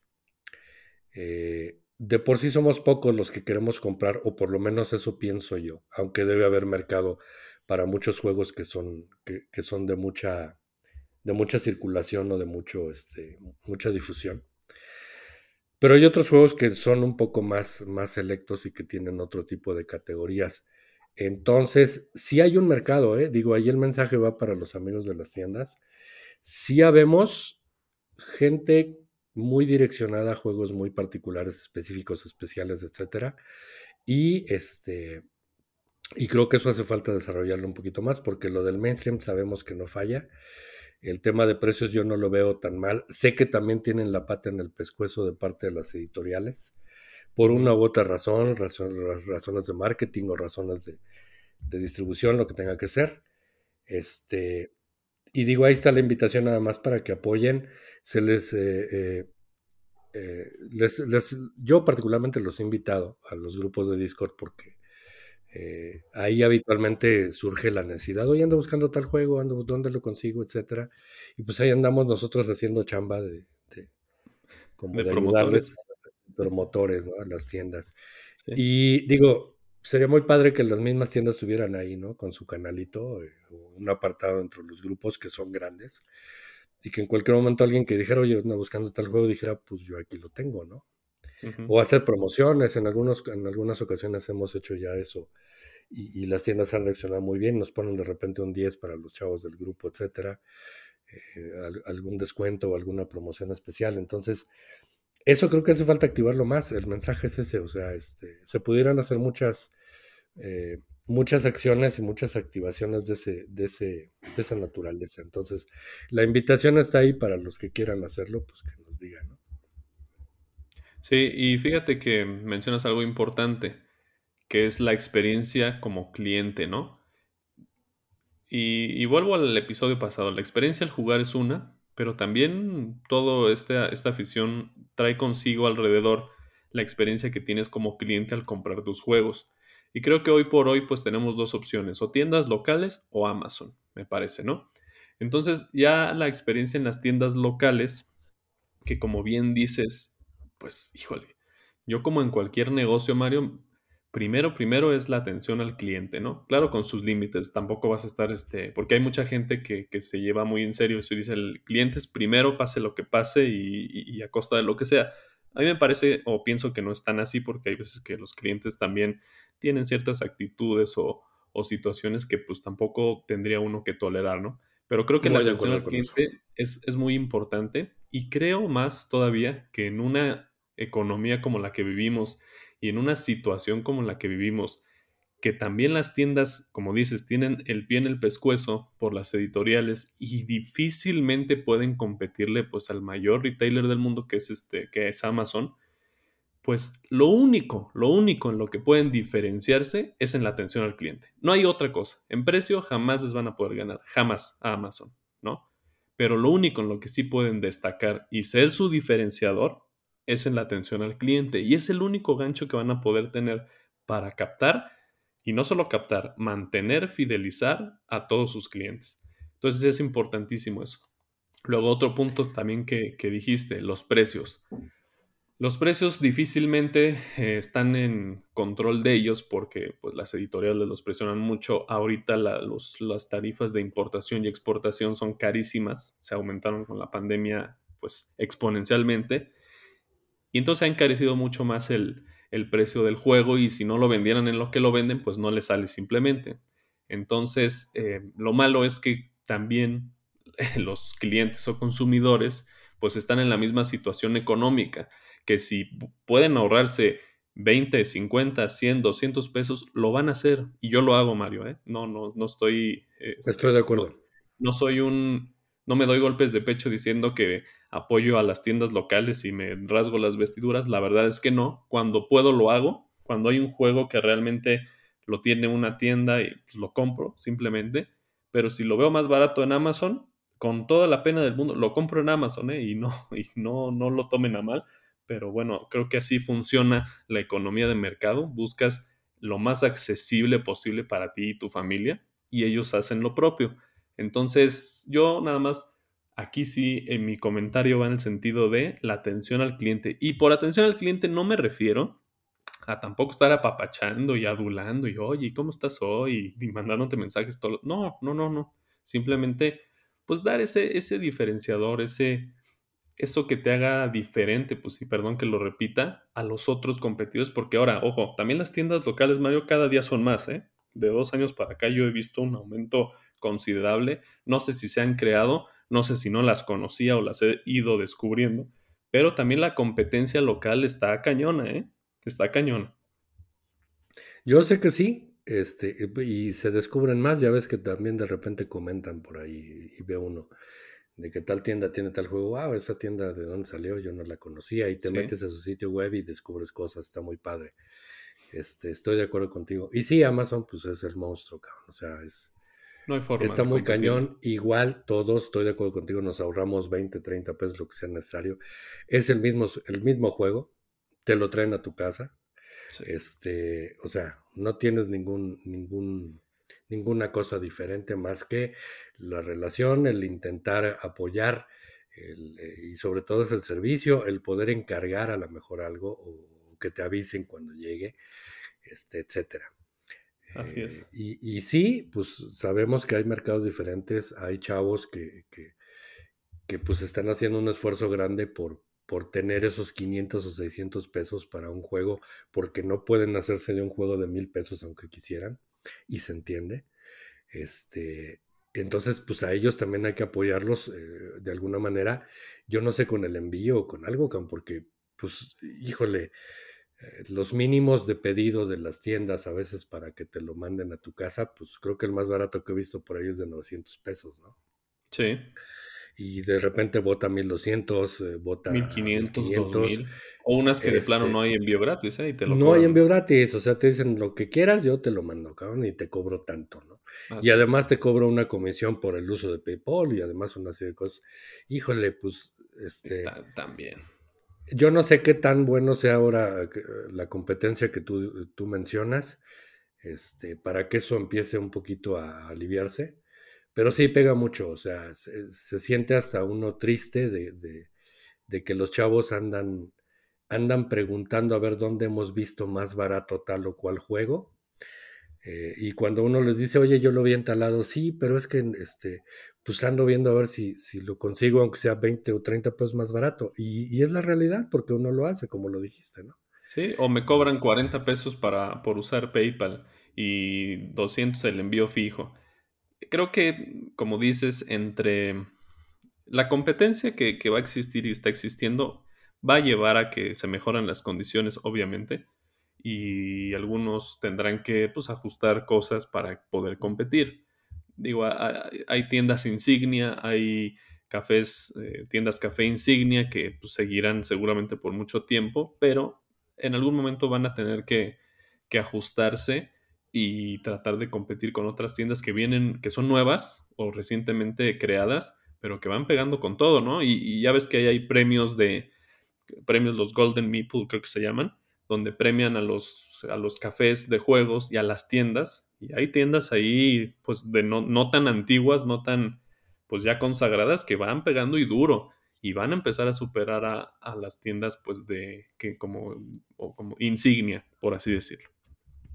Eh, de por sí somos pocos los que queremos comprar, o por lo menos eso pienso yo, aunque debe haber mercado para muchos juegos que son, que, son de, mucha, de mucha circulación o de mucho, este, mucha difusión. Pero hay otros juegos que son un poco más, más selectos y que tienen otro tipo de categorías. Entonces, sí hay un mercado, ¿eh? digo, ahí el mensaje va para los amigos de las tiendas. Sí habemos gente muy direccionada a juegos muy particulares, específicos, especiales, etcétera. Y este y creo que eso hace falta desarrollarlo un poquito más porque lo del mainstream sabemos que no falla. El tema de precios yo no lo veo tan mal. Sé que también tienen la pata en el pescuezo de parte de las editoriales por una u otra razón, razón razones de marketing o razones de, de, distribución, lo que tenga que ser. Este, y digo, ahí está la invitación nada más para que apoyen. Se les, eh, eh, eh, les, les, yo particularmente los he invitado a los grupos de Discord porque eh, ahí habitualmente surge la necesidad. Hoy ando buscando tal juego, ando dónde lo consigo, etcétera. Y pues ahí andamos nosotros haciendo chamba de, de como de, de promotores. promotores, ¿no? A las tiendas. Sí. Y digo, sería muy padre que las mismas tiendas estuvieran ahí, ¿no? Con su canalito, eh, un apartado entre los grupos que son grandes. Y que en cualquier momento alguien que dijera, oye, ando buscando tal juego, dijera, pues yo aquí lo tengo, ¿no? Uh -huh. O hacer promociones, en, algunos, en algunas ocasiones hemos hecho ya eso. Y, y, las tiendas han reaccionado muy bien, nos ponen de repente un 10 para los chavos del grupo, etcétera. Eh, algún descuento o alguna promoción especial. Entonces, eso creo que hace falta activarlo más. El mensaje es ese, o sea, este, se pudieran hacer muchas, eh, muchas acciones y muchas activaciones de, ese, de, ese, de esa naturaleza. Entonces, la invitación está ahí para los que quieran hacerlo, pues que nos digan, ¿no? Sí, y fíjate que mencionas algo importante, que es la experiencia como cliente, ¿no? Y, y vuelvo al episodio pasado, la experiencia al jugar es una, pero también toda esta, esta afición trae consigo alrededor la experiencia que tienes como cliente al comprar tus juegos. Y creo que hoy por hoy pues tenemos dos opciones, o tiendas locales o Amazon, me parece, ¿no? Entonces ya la experiencia en las tiendas locales, que como bien dices, pues híjole, yo como en cualquier negocio, Mario, primero, primero es la atención al cliente, ¿no? Claro, con sus límites, tampoco vas a estar, este, porque hay mucha gente que, se lleva muy en serio eso y dice, el cliente es primero, pase lo que pase y, a costa de lo que sea. A mí me parece o pienso que no es tan así porque hay veces que los clientes también tienen ciertas actitudes o, situaciones que pues tampoco tendría uno que tolerar, ¿no? Pero creo que la atención al cliente es, es muy importante y creo más todavía que en una economía como la que vivimos y en una situación como la que vivimos, que también las tiendas, como dices, tienen el pie en el pescuezo por las editoriales y difícilmente pueden competirle pues al mayor retailer del mundo que es este que es Amazon, pues lo único, lo único en lo que pueden diferenciarse es en la atención al cliente. No hay otra cosa. En precio jamás les van a poder ganar, jamás a Amazon, ¿no? Pero lo único en lo que sí pueden destacar y ser su diferenciador es en la atención al cliente y es el único gancho que van a poder tener para captar y no solo captar, mantener, fidelizar a todos sus clientes. Entonces es importantísimo eso. Luego otro punto también que, dijiste, los precios. Los precios difícilmente eh, están en control de ellos porque pues, las editoriales los presionan mucho. Ahorita las tarifas de importación y exportación son carísimas, se aumentaron con la pandemia pues exponencialmente y entonces ha encarecido mucho más el, precio del juego y si no lo vendieran en lo que lo venden, pues no le sale simplemente. Entonces, eh, lo malo es que también los clientes o consumidores pues están en la misma situación económica, que si pueden ahorrarse 20, 50, 100, 200 pesos, lo van a hacer. Y yo lo hago, Mario, ¿eh? No, no, no estoy... Este, estoy de acuerdo. no soy un... No me doy golpes de pecho diciendo que apoyo a las tiendas locales y me rasgo las vestiduras. La verdad es que no. Cuando puedo lo hago. Cuando hay un juego que realmente lo tiene una tienda y pues, lo compro simplemente. Pero si lo veo más barato en Amazon, con toda la pena del mundo, lo compro en Amazon ¿eh? y, no, y no, no lo tomen a mal. Pero bueno, creo que así funciona la economía de mercado. Buscas lo más accesible posible para ti y tu familia y ellos hacen lo propio. Entonces, yo nada más Aquí sí, en mi comentario va en el sentido de la atención al cliente. Y por atención al cliente no me refiero a tampoco estar apapachando y adulando y, oye, ¿cómo estás hoy? Y mandándote mensajes todo. No, no, no, no. Simplemente, pues dar ese, ese diferenciador, ese, eso que te haga diferente, pues sí, perdón que lo repita, a los otros competidores, porque ahora, ojo, también las tiendas locales, Mario, cada día son más, ¿eh? De dos años para acá yo he visto un aumento considerable. No sé si se han creado, no sé si no las conocía o las he ido descubriendo, pero también la competencia local está cañona, ¿eh? Está cañona. Yo sé que sí, este, y se descubren más, ya ves que también de repente comentan por ahí y ve uno de que tal tienda tiene tal juego, wow, esa tienda de dónde salió, yo no la conocía, y te metes a su sitio web y descubres cosas, está muy padre. Este, estoy de acuerdo contigo. Y sí, Amazon, pues es el monstruo, cabrón. O sea, es, no hay forma. Está muy cañón. Igual todos, estoy de acuerdo contigo, nos ahorramos 20, 30 pesos, lo que sea necesario. Es el mismo, el mismo juego, te lo traen a tu casa. Este, o sea, no tienes ningún, ningún, ninguna cosa diferente más que la relación, el intentar apoyar eh, y sobre todo es el servicio, el poder encargar a lo mejor algo o que te avisen cuando llegue, este, etcétera. Así es. Eh, y, sí, pues sabemos que hay mercados diferentes, hay chavos que, que, pues están haciendo un esfuerzo grande por, por tener esos 500 o 600 pesos para un juego, porque no pueden hacerse de un juego de mil pesos aunque quisieran, y se entiende. Este, entonces, pues a ellos también hay que apoyarlos eh, de alguna manera. Yo no sé con el envío o con algo, porque, pues, híjole, eh, los mínimos de pedido de las tiendas a veces para que te lo manden a tu casa, pues creo que el más barato que he visto por ahí es de 900 pesos, ¿no? Sí. Y de repente vota 1200, eh, vota 1500, 2000. O unas que de plano no hay este envío gratis, ¿eh? Y te lo no hay envío gratis, o sea, te dicen lo que quieras, yo te lo mando, cabrón, y te cobro tanto, ¿no? y además te cobro una comisión por el uso de PayPal y además una serie de cosas. Híjole, pues, este... También yo no sé qué tan bueno sea ahora la competencia que tú, tú mencionas, este, para que eso empiece un poquito a aliviarse, pero sí pega mucho, o sea, se, siente hasta uno triste de, de, que los chavos andan andan preguntando a ver dónde hemos visto más barato tal o cual juego. Eh, y cuando uno les dice, oye, yo lo vi entalado, sí, pero es que este, pues ando viendo a ver si, si lo consigo, aunque sea 20 o 30 pesos más barato. Y, es la realidad, porque uno lo hace, como lo dijiste, ¿no? Sí, o me cobran 40 pesos para, por usar PayPal y 200 el envío fijo. Creo que, como dices, entre la competencia que, que va a existir y está existiendo, va a llevar a que se mejoran las condiciones, obviamente, y algunos tendrán que pues, ajustar cosas para poder competir. Digo, hay tiendas insignia, hay cafés, eh, tiendas café insignia que pues, seguirán seguramente por mucho tiempo, pero en algún momento van a tener que, que ajustarse y tratar de competir con otras tiendas que vienen, que son nuevas o recientemente creadas, pero que van pegando con todo, ¿no? Y, ya ves que ahí hay premios de, premios, los Golden Meeple creo que se llaman, donde premian a los, a los cafés de juegos y a las tiendas. Y hay tiendas ahí, pues, de no, no tan antiguas, no tan, pues, ya consagradas, que van pegando y duro. Y van a empezar a superar a, las tiendas, pues, de, que como, como insignia, por así decirlo.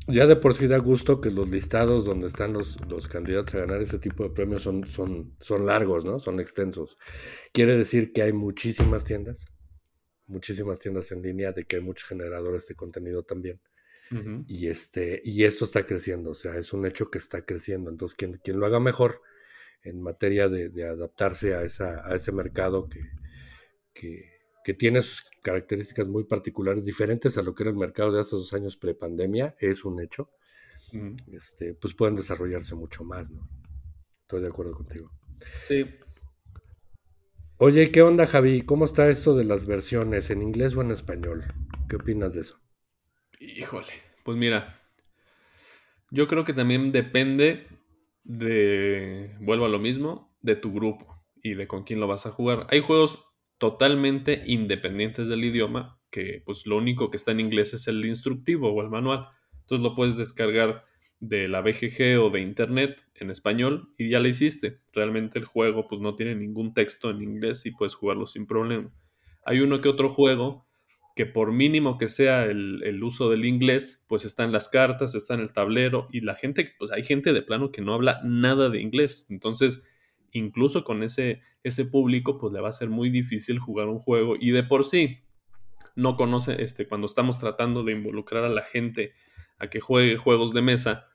Ya de por sí da gusto que los listados donde están los, los candidatos a ganar ese tipo de premios son, son, son largos, ¿no? Son extensos. Quiere decir que hay muchísimas tiendas muchísimas tiendas en línea, de que hay muchos generadores de contenido también. Y, este, y esto está creciendo, o sea, es un hecho que está creciendo. Entonces, quien, quien lo haga mejor en materia de, adaptarse a, esa, a ese mercado que, que, tiene sus características muy particulares, diferentes a lo que era el mercado de hace dos años prepandemia, es un hecho, este, pues pueden desarrollarse mucho más, ¿no? Estoy de acuerdo contigo. Sí, Oye, ¿qué onda, Javi? ¿Cómo está esto de las versiones en inglés o en español? ¿Qué opinas de eso? Híjole, pues mira, yo creo que también depende de, vuelvo a lo mismo, de tu grupo y de con quién lo vas a jugar. Hay juegos totalmente independientes del idioma, que pues lo único que está en inglés es el instructivo o el manual. Entonces lo puedes descargar de la BGG o de internet en español y ya lo hiciste. Realmente el juego pues no tiene ningún texto en inglés y puedes jugarlo sin problema. Hay uno que otro juego que por mínimo que sea el, uso del inglés, pues está en las cartas, está en el tablero y la gente, pues hay gente de plano que no habla nada de inglés. Entonces, incluso con ese, ese público, pues le va a ser muy difícil jugar un juego y de por sí no conoce, este, cuando estamos tratando de involucrar a la gente a que juegue juegos de mesa,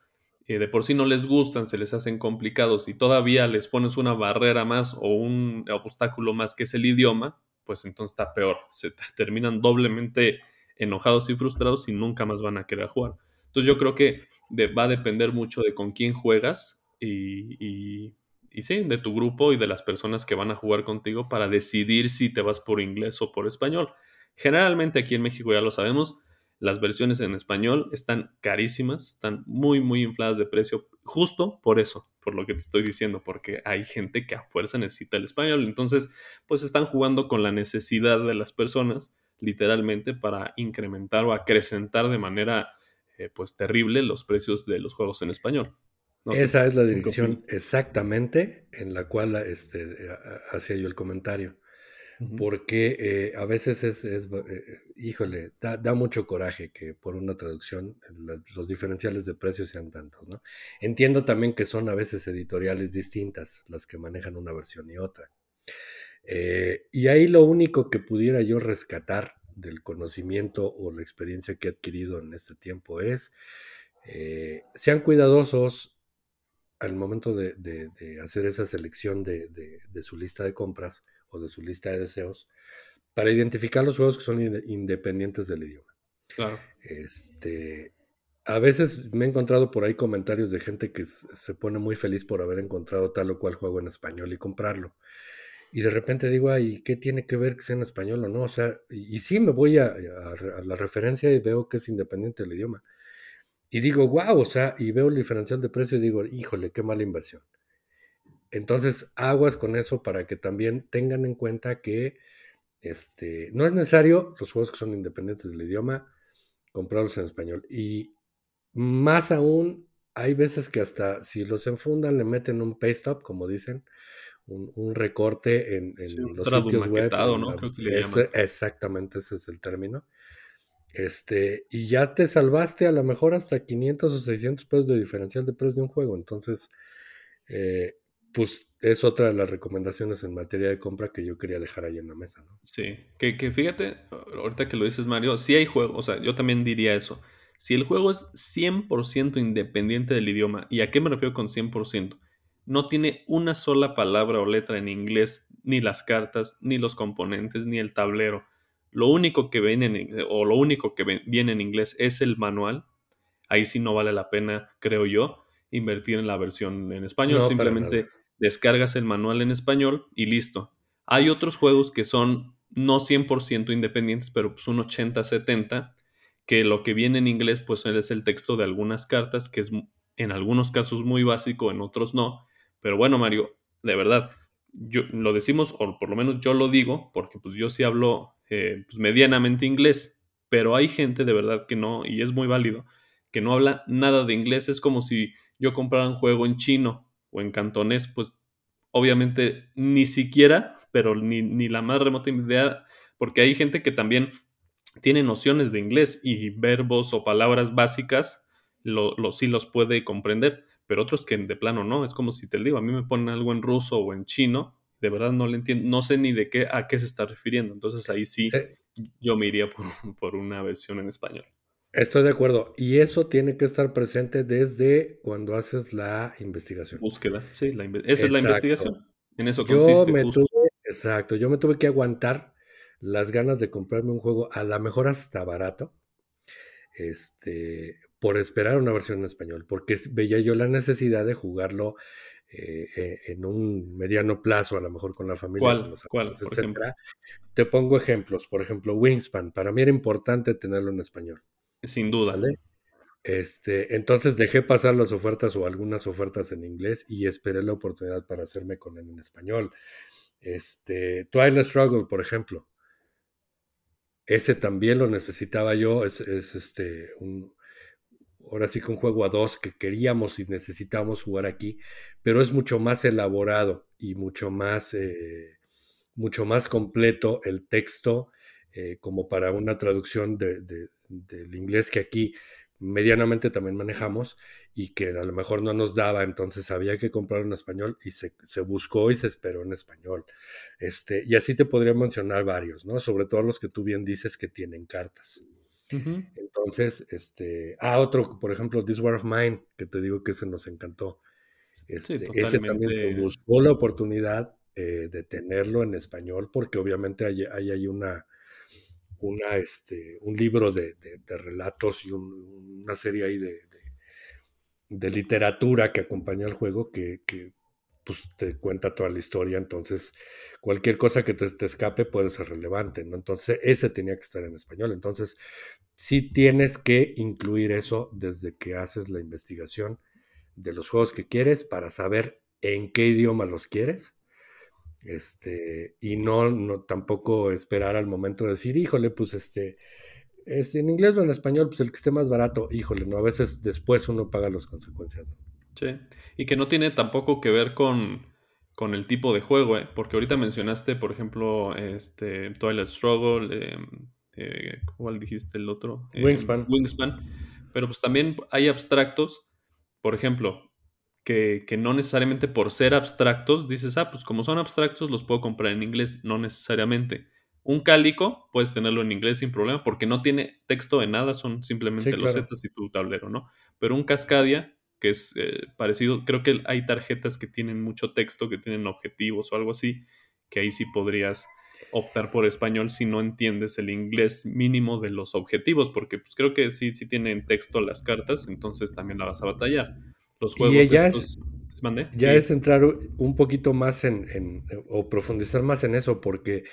de por sí no les gustan, se les hacen complicados y todavía les pones una barrera más o un obstáculo más que es el idioma, pues entonces está peor. Se terminan doblemente enojados y frustrados y nunca más van a querer jugar. Entonces yo creo que va a depender mucho de con quién juegas y, y, y, sí, de tu grupo y de las personas que van a jugar contigo para decidir si te vas por inglés o por español. Generalmente aquí en México ya lo sabemos, las versiones en español están carísimas, están muy, muy infladas de precio, justo por eso, por lo que te estoy diciendo, porque hay gente que a fuerza necesita el español. Entonces, pues están jugando con la necesidad de las personas, literalmente, para incrementar o acrecentar de manera, eh, pues, terrible los precios de los juegos en español. Esa es la dirección exactamente en la cual este, hacía yo el comentario porque eh, a veces es, eh, eh, híjole, da, mucho coraje que por una traducción los diferenciales de precios sean tantos, ¿no? Entiendo también que son a veces editoriales distintas las que manejan una versión y otra. y ahí lo único que pudiera yo rescatar del conocimiento o la experiencia que he adquirido en este tiempo es, sean cuidadosos al momento de, hacer esa selección de su lista de compras o de su lista de deseos para identificar los juegos que son independientes del idioma. Claro. Este, a veces me he encontrado por ahí comentarios de gente que se pone muy feliz por haber encontrado tal o cual juego en español y comprarlo. Y de repente digo, ay, ¿qué tiene que ver que sea en español o no? O sea, y, sí me voy a, la referencia y veo que es independiente del idioma. Y digo, wow, o sea, y veo el diferencial de precio y digo, híjole, qué mala inversión. Entonces, aguas con eso para que también tengan en cuenta que este, no es necesario los juegos que son independientes del idioma comprarlos en español. Y más aún, hay veces que hasta si los enfundan le meten un paste up, como dicen, un, recorte en, los sitios web. ¿no? Creo que le exactamente, ese es el término. Este, y ya te salvaste a lo mejor hasta 500 o 600 pesos de diferencial de precio de un juego. Entonces, eh, pues es otra de las recomendaciones en materia de compra que yo quería dejar ahí en la mesa. ¿no? Sí, que, que fíjate, ahorita que lo dices Mario, sí hay juegos, o sea, yo también diría eso. Si el juego es 100% independiente del idioma, ¿y a qué me refiero con 100%? No tiene una sola palabra o letra en inglés, ni las cartas, ni los componentes, ni el tablero. Lo único que viene en, o lo único que viene en inglés es el manual. Ahí sí no vale la pena, creo yo, invertir en la versión en español. Simplemente descargas el manual en español y listo. Hay otros juegos que son no 100% independientes, pero pues un 80-70 que lo que viene en inglés pues es el texto de algunas cartas, que es en algunos casos muy básico, en otros no. Pero bueno, Mario, de verdad, yo lo decimos, o por lo menos yo lo digo, porque pues yo sí hablo eh, pues, medianamente inglés, pero hay gente de verdad que no, y es muy válido, que no habla nada de inglés. Es como si yo comprara un juego en chino o en cantonés, pues obviamente ni siquiera, pero ni, ni la más remota idea, porque hay gente que también tiene nociones de inglés y verbos o palabras básicas, lo, sí los puede comprender, pero otros que de plano no. Es como si te digo, a mí me ponen algo en ruso o en chino, de verdad no le entiendo, no sé ni de qué a qué se está refiriendo. Entonces ahí sí, yo me iría por, por, una versión en español. Estoy de acuerdo. Y eso tiene que estar presente desde cuando haces la investigación. Búsqueda, sí, esa es la investigación. En eso consiste. Yo me exacto, yo me tuve que aguantar las ganas de comprarme un juego a lo mejor hasta barato, este, por esperar una versión en español, porque veía yo la necesidad de jugarlo eh, eh, en un mediano plazo, a lo mejor con la familia, ¿Cuál? Te pongo ejemplos, por ejemplo, Wingspan, para mí era importante tenerlo en español. Sin duda. Este, entonces dejé pasar las ofertas o algunas ofertas en inglés y esperé la oportunidad para hacerme con él en español. Este, Twilight Struggle, por ejemplo. Ese también lo necesitaba yo, es, este, ahora sí que un juego a dos que queríamos y necesitábamos jugar aquí, pero es mucho más elaborado y mucho más, eh, mucho más completo el texto eh, como para una traducción del inglés que aquí medianamente también manejamos y que a lo mejor no nos daba, entonces había que comprar en español y se, buscó y se esperó en español. Este, y así te podría mencionar varios, ¿no? Sobre todo los que tú bien dices que tienen cartas. Entonces, este, ah, otro, por ejemplo, This War of Mine, que te digo que ese nos encantó. Este, ese también buscó la oportunidad eh, de tenerlo en español, porque obviamente hay, hay, una, una, este, un libro de, relatos y una serie ahí de, de, literatura que acompaña al juego que, pues, te cuenta toda la historia, entonces cualquier cosa que te, te, escape puede ser relevante, ¿no? Entonces ese tenía que estar en español, entonces sí tienes que incluir eso desde que haces la investigación de los juegos que quieres para saber en qué idioma los quieres este, y no, no tampoco esperar al momento de decir, híjole, pues este, este, en inglés o en español, pues el que esté más barato, híjole, ¿no? A veces después uno paga las consecuencias, Sí, y que no tiene tampoco que ver con, con el tipo de juego, ¿eh? porque ahorita mencionaste, por ejemplo, este, Twilight Struggle, em, eh, ¿cuál dijiste el otro? Em, Wingspan. Wingspan, pero pues también hay abstractos, por ejemplo, que, no necesariamente por ser abstractos dices, ah, pues como son abstractos los puedo comprar en inglés, no necesariamente. Un cálico puedes tenerlo en inglés sin problema porque no tiene texto de nada, son simplemente los zetas y tu tablero, ¿no? Pero un Cascadia, que es eh, parecido, creo que hay tarjetas que tienen mucho texto, que tienen objetivos o algo así, que ahí sí podrías optar por español si no entiendes el inglés mínimo de los objetivos, porque pues creo que sí, sí tienen texto las cartas, entonces también la vas a batallar los juegos y ya Es, ya es entrar un poquito más en, o profundizar más en eso, porque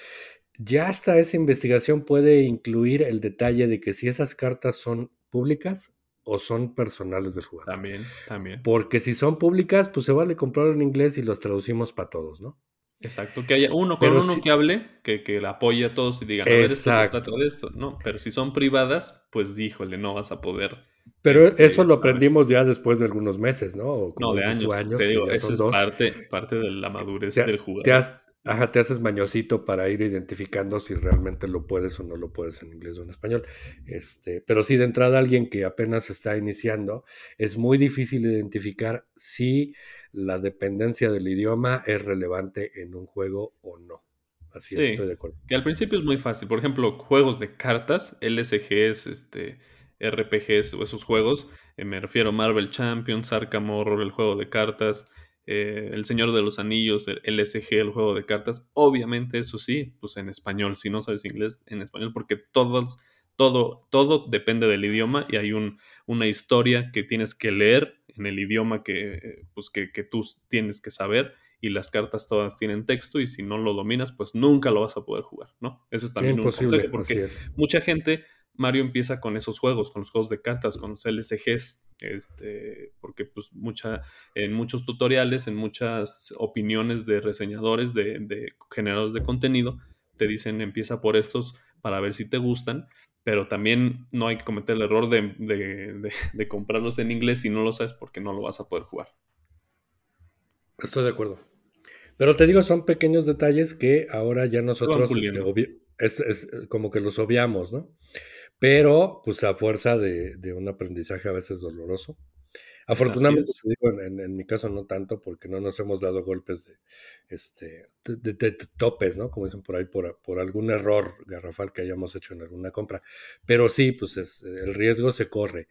ya hasta esa investigación puede incluir el detalle de que si esas cartas son públicas o son personales del jugador. También, también. Porque si son públicas, pues se vale comprar en inglés y los traducimos para todos, ¿no? Exacto, que haya uno con uno que hable, que, que la apoye a todos y digan, a ver, esto se trata de esto. No, pero si son privadas, pues híjole, no vas a poder Pero este, eso lo aprendimos ya después de algunos meses, ¿no? no, de años. te digo, esa es parte, parte de la madurez del jugador. Ajá, te haces mañosito para ir identificando si realmente lo puedes o no lo puedes en inglés o en español. Este, pero sí, de entrada, alguien que apenas está iniciando, es muy difícil identificar si la dependencia del idioma es relevante en un juego o no. Así es, estoy de acuerdo. Que al principio es muy fácil. Por ejemplo, juegos de cartas, LSGs, este, RPGs o esos juegos, eh, me refiero a Marvel Champions, Arkham Horror, el juego de cartas, eh, el Señor de los Anillos, el LSG, el juego de cartas. Obviamente, eso sí, pues en español. Si no sabes inglés, en español, porque todos, todo, todo depende del idioma y hay un, una historia que tienes que leer en el idioma que, pues que, tú tienes que saber y las cartas todas tienen texto y si no lo dominas, pues nunca lo vas a poder jugar, ¿no? Ese es también un consejo porque mucha gente, Mario empieza con esos juegos, con los juegos de cartas, con los LSGs, este, porque pues mucha, en muchos tutoriales, en muchas opiniones de reseñadores, de, generadores de contenido, te dicen empieza por estos para ver si te gustan, pero también no hay que cometer el error de, de, comprarlos en inglés si no lo sabes porque no lo vas a poder jugar. Estoy de acuerdo. Pero te digo, son pequeños detalles que ahora ya nosotros este, es, como que los obviamos, ¿no? Pero pues a fuerza de, un aprendizaje a veces doloroso. Afortunadamente, digo, en, mi caso no tanto, porque no nos hemos dado golpes de, este, de, topes, ¿no? Como dicen por ahí, por, por, algún error garrafal que hayamos hecho en alguna compra. Pero sí, pues es, el riesgo se corre.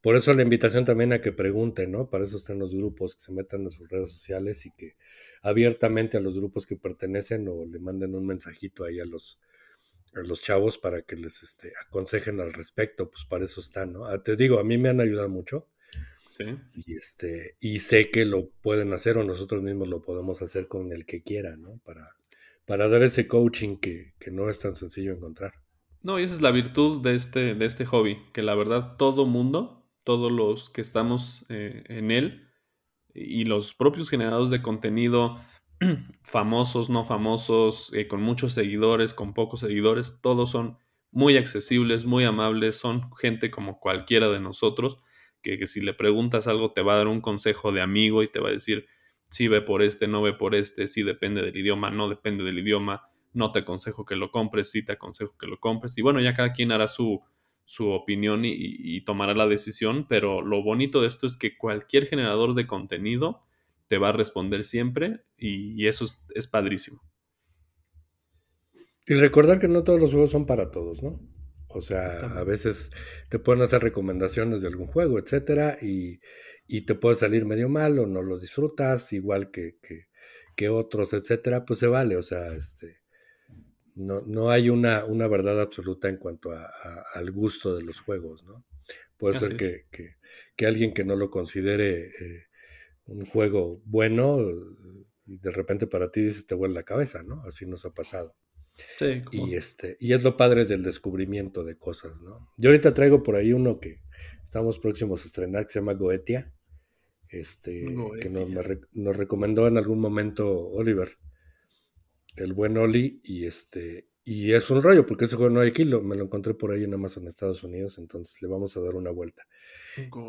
Por eso la invitación también a que pregunten, ¿no? Para eso están los grupos, que se metan en sus redes sociales y que abiertamente a los grupos que pertenecen o le manden un mensajito ahí a los, los chavos para que les este, aconsejen al respecto, pues para eso están, ¿no? Ah, te digo, a mí me han ayudado mucho. Sí. Y, este, y sé que lo pueden hacer o nosotros mismos lo podemos hacer con el que quiera, ¿no? Para, para dar ese coaching que, no es tan sencillo encontrar. No, y esa es la virtud de este, de este hobby, que la verdad todo mundo, todos los que estamos eh, en él y los propios generadores de contenido, famosos, no famosos, eh, con muchos seguidores, con pocos seguidores, todos son muy accesibles, muy amables, son gente como cualquiera de nosotros, que, si le preguntas algo te va a dar un consejo de amigo y te va a decir, si ve por este, no ve por este, si depende del idioma, no depende del idioma, no te aconsejo que lo compres, sí te aconsejo que lo compres. Y bueno, ya cada quien hará su, su opinión y tomará la decisión, pero lo bonito de esto es que cualquier generador de contenido, te va a responder siempre y, eso es, padrísimo. Y recordar que no todos los juegos son para todos, ¿no? O sea, a veces te pueden hacer recomendaciones de algún juego, etcétera, y, te puede salir medio mal o no lo disfrutas, igual que, que, otros, etcétera, pues se vale. O sea, este, no, no hay una, una verdad absoluta en cuanto a, al gusto de los juegos, ¿no? Puede ser que, que, alguien que no lo considere eh, un juego bueno y de repente para ti dices te vuelve la cabeza, ¿no? Así nos ha pasado. Sí, y este y es lo padre del descubrimiento de cosas, ¿no? Yo ahorita traigo por ahí uno que estamos próximos a estrenar que se llama Goetia, este que nos, nos, recomendó en algún momento Oliver, el buen Oli y este y es un rollo porque ese juego no hay aquí, me lo encontré por ahí en Amazon Estados Unidos, entonces le vamos a dar una vuelta.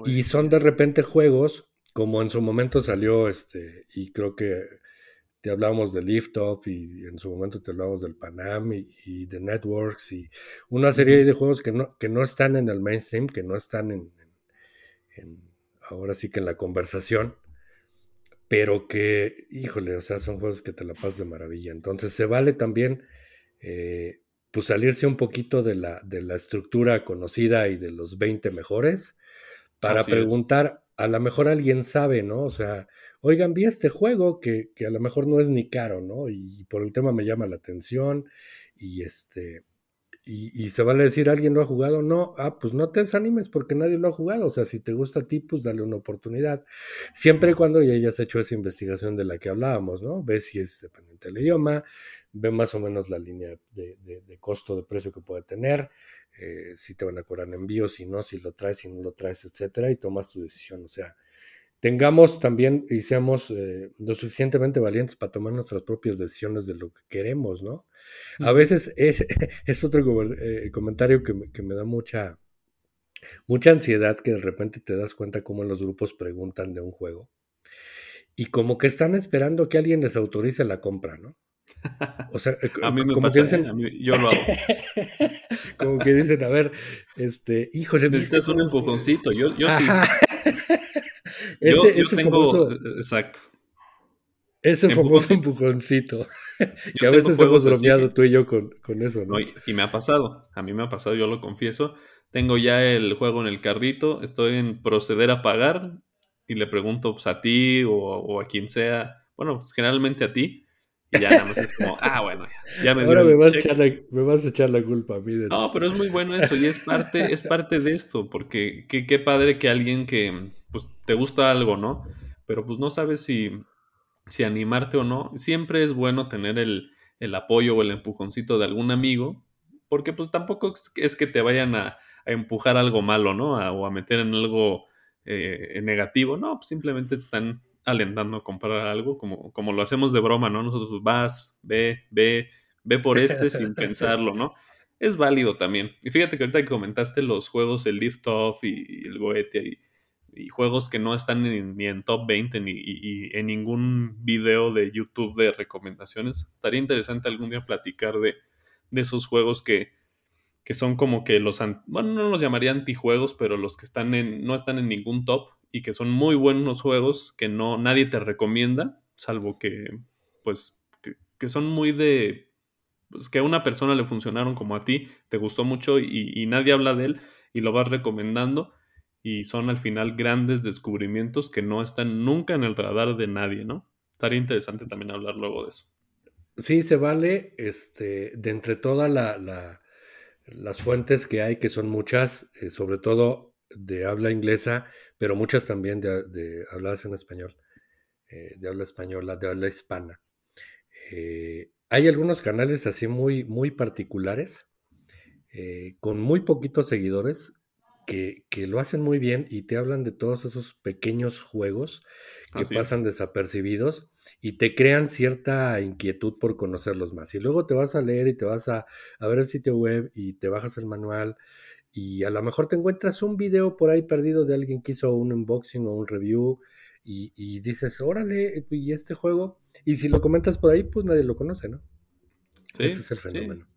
Y son de repente juegos como en su momento salió, este, y creo que te hablábamos de Lift Up y en su momento te hablábamos del Panam y, de Networks y una serie de juegos que no, que no están en el mainstream, que no están en, ahora sí que en la conversación, pero que, híjole, o sea, son juegos que te la pasas de maravilla. Entonces se vale también eh, pues salirse un poquito de la, de la estructura conocida y de los 20 mejores para preguntar, a lo mejor alguien sabe, ¿no? O sea, oigan, vi este juego que, que, a lo mejor no es ni caro, ¿no? Y por el tema me llama la atención y este, y, se vale decir, ¿alguien lo ha jugado? No, ah, pues no te desanimes porque nadie lo ha jugado. O sea, si te gusta a ti, pues dale una oportunidad. Siempre y cuando ya hayas hecho esa investigación de la que hablábamos, ¿no? Ve si es dependiente del idioma, ve más o menos la línea de, de costo de precio que puede tener, eh, si te van a cobrar envío, si no, si lo traes, si no lo traes, etcétera, y tomas tu decisión. O sea, tengamos también y seamos eh, lo suficientemente valientes para tomar nuestras propias decisiones de lo que queremos, ¿no? A veces es, es otro eh, comentario que me, da mucha, Mucha ansiedad que de repente te das cuenta cómo los grupos preguntan de un juego. Y como que están esperando que alguien les autorice la compra, ¿no? O sea, eh, a mí me como pasa, que dicen, yo lo hago. como que dicen, a ver, este, híjole, necesitas un empujoncito. Yo, yo sí. Ese, tengo, exacto. Ese famoso empujoncito. que a veces hemos bromeado tú y yo con, eso, ¿no? y, me ha pasado, a mí me ha pasado, yo lo confieso. Tengo ya el juego en el carrito, estoy en proceder a pagar y le pregunto pues, a ti o, a quien sea, bueno, pues, generalmente a ti. Y ya nada más es como, ah, bueno, ya, me Ahora me vas, a echar la, culpa a mí. De no, pero es muy bueno eso y es parte, es parte de esto, porque qué, qué padre que alguien que te gusta algo, ¿no? Pero pues no sabes si, si animarte o no. Siempre es bueno tener el, apoyo o el empujoncito de algún amigo, porque pues tampoco es que te vayan a, empujar algo malo, ¿no? o a meter en algo eh, negativo, no, pues simplemente te están alentando a comprar algo, como, como lo hacemos de broma, ¿no? Nosotros pues, vas, ve, ve, ve por este sin pensarlo, ¿no? Es válido también. Y fíjate que ahorita que comentaste los juegos, el Lift Off y, el Goetia y y juegos que no están ni en top 20 ni en ningún video de YouTube de recomendaciones. Estaría interesante algún día platicar de, esos juegos que, que, son como que los, bueno, no los llamaría antijuegos, pero los que están en, no están en ningún top y que son muy buenos juegos que no, nadie te recomienda, salvo que, pues, que, son muy de, pues que a una persona le funcionaron como a ti, te gustó mucho y, y nadie habla de él y lo vas recomendando y son al final grandes descubrimientos que no están nunca en el radar de nadie, ¿no? Estaría interesante también hablar luego de eso. Sí, se vale, este, de entre todas las fuentes que hay, que son muchas, eh, sobre todo de habla inglesa, pero muchas también de, habladas en español, eh, de habla española, de habla hispana. Eh, hay algunos canales así muy, muy particulares, con muy poquitos seguidores, que, lo hacen muy bien y te hablan de todos esos pequeños juegos que pasan desapercibidos y te crean cierta inquietud por conocerlos más. Y luego te vas a leer y te vas a, ver el sitio web y te bajas el manual y a lo mejor te encuentras un video por ahí perdido de alguien que hizo un unboxing o un review y, dices, órale, y este juego, y si lo comentas por ahí, pues nadie lo conoce, ¿no? Ese es el fenómeno.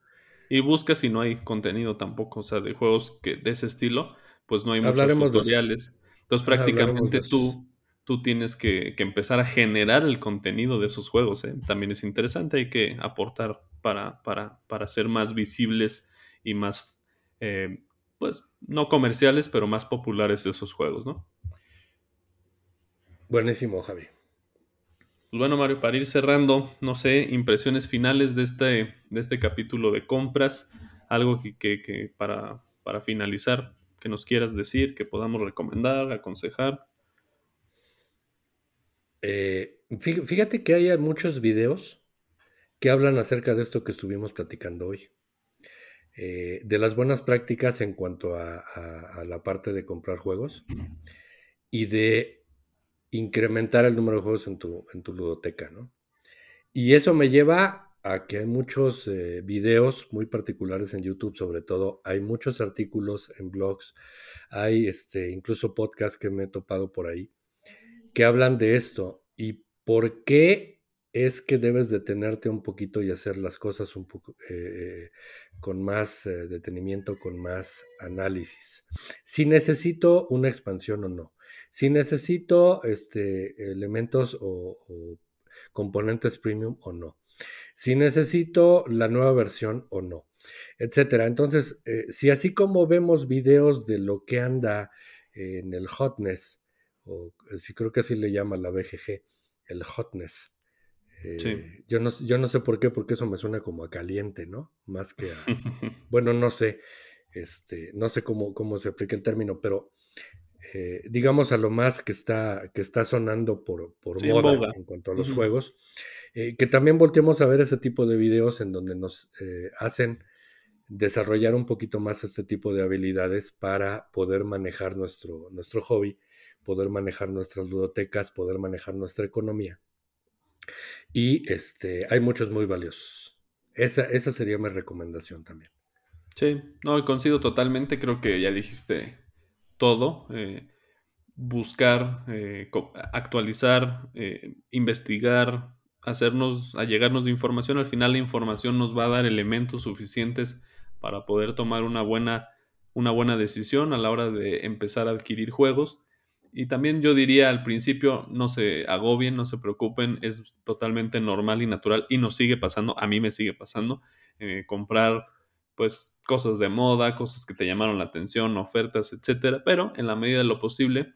Y buscas si no hay contenido tampoco, o sea, de juegos que de ese estilo, pues no hay muchos tutoriales. Entonces prácticamente tú, tú tienes que, empezar a generar el contenido de esos juegos. ¿eh? También es interesante, hay que aportar para, para, para ser más visibles y más, eh, pues no comerciales, pero más populares esos juegos, ¿no? Buenísimo, Javi. Pues bueno, Mario, para ir cerrando, no sé, impresiones finales de este, de este capítulo de compras, algo que, que, para, para finalizar, que nos quieras decir, que podamos recomendar, aconsejar. Eh, fíjate que hay muchos videos que hablan acerca de esto que estuvimos platicando hoy. Eh, de las buenas prácticas en cuanto a, la parte de comprar juegos y de incrementar el número de juegos en tu, en tu ludoteca, ¿no? Y eso me lleva a que hay muchos eh, videos muy particulares en YouTube, sobre todo. Hay muchos artículos en blogs, hay este, incluso podcasts que me he topado por ahí, que hablan de esto y por qué es que debes detenerte un poquito y hacer las cosas un poco eh, con más eh, detenimiento, con más análisis. Si necesito una expansión o no. Si necesito este, elementos o, componentes premium o no. Si necesito la nueva versión o no, etcétera. Entonces, eh, si así como vemos videos de lo que anda en el hotness, o si creo que así le llama la BGG, el hotness. Eh, yo, no, yo no sé por qué, porque eso me suena como a caliente, ¿no? Más que a. bueno, no sé. Este, no sé cómo, cómo se aplica el término, pero eh, digamos, a lo más que está, que está sonando por, por moda en cuanto a los juegos, eh, que también volteemos a ver ese tipo de videos en donde nos eh, hacen desarrollar un poquito más este tipo de habilidades para poder manejar nuestro, nuestro hobby, poder manejar nuestras ludotecas, poder manejar nuestra economía. Y este, hay muchos muy valiosos. Esa, esa sería mi recomendación también. Sí, no, coincido totalmente. Creo que ya dijiste todo, eh, buscar, actualizar, investigar, hacernos, allegarnos de información. Al final la información nos va a dar elementos suficientes para poder tomar una buena, una buena decisión a la hora de empezar a adquirir juegos. Y también yo diría al principio, no se agobien, no se preocupen, es totalmente normal y natural y nos sigue pasando, a mí me sigue pasando, eh, comprar pues cosas de moda, cosas que te llamaron la atención, ofertas, etcétera, pero en la medida de lo posible,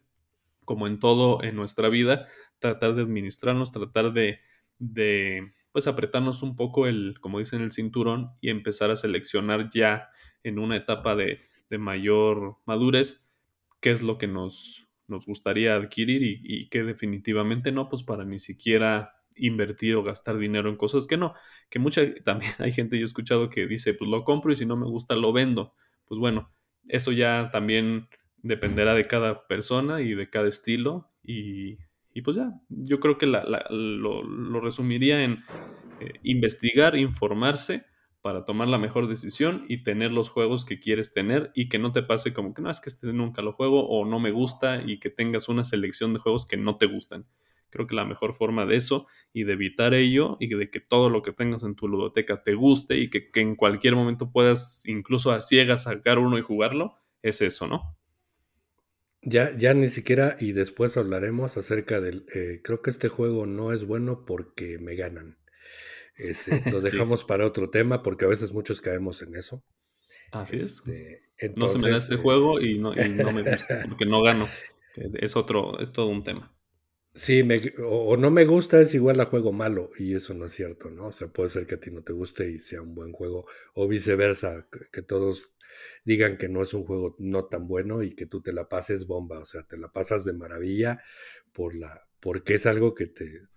como en todo en nuestra vida, tratar de administrarnos, tratar de, de pues apretarnos un poco el, como dicen, el cinturón y empezar a seleccionar ya en una etapa de, de mayor madurez qué es lo que nos, nos gustaría adquirir y, y que definitivamente no, pues para ni siquiera invertir o gastar dinero en cosas que no, que mucha, también hay gente, yo he escuchado que dice, pues lo compro y si no me gusta lo vendo. Pues bueno, eso ya también dependerá de cada persona y de cada estilo y, y pues ya, yo creo que la, lo, resumiría en eh, investigar, informarse para tomar la mejor decisión y tener los juegos que quieres tener y que no te pase como que no es que este nunca lo juego o no me gusta y que tengas una selección de juegos que no te gustan. Creo que la mejor forma de eso y de evitar ello y de que todo lo que tengas en tu ludoteca te guste y que, que en cualquier momento puedas incluso a ciegas sacar uno y jugarlo, es eso, ¿no? Ya, ya ni siquiera, y después hablaremos acerca del, eh, creo que este juego no es bueno porque me ganan. Este, lo dejamos para otro tema porque a veces muchos caemos en eso. Así este, es. no se me da este eh, juego y no, me gusta porque no gano. Es otro, es todo un tema. Sí, me, o, no me gusta es igual a juego malo y eso no es cierto, ¿no? O sea, puede ser que a ti no te guste y sea un buen juego o viceversa, que, todos digan que no es un juego no tan bueno y que tú te la pases bomba, o sea, te la pasas de maravilla por la, porque es algo que te,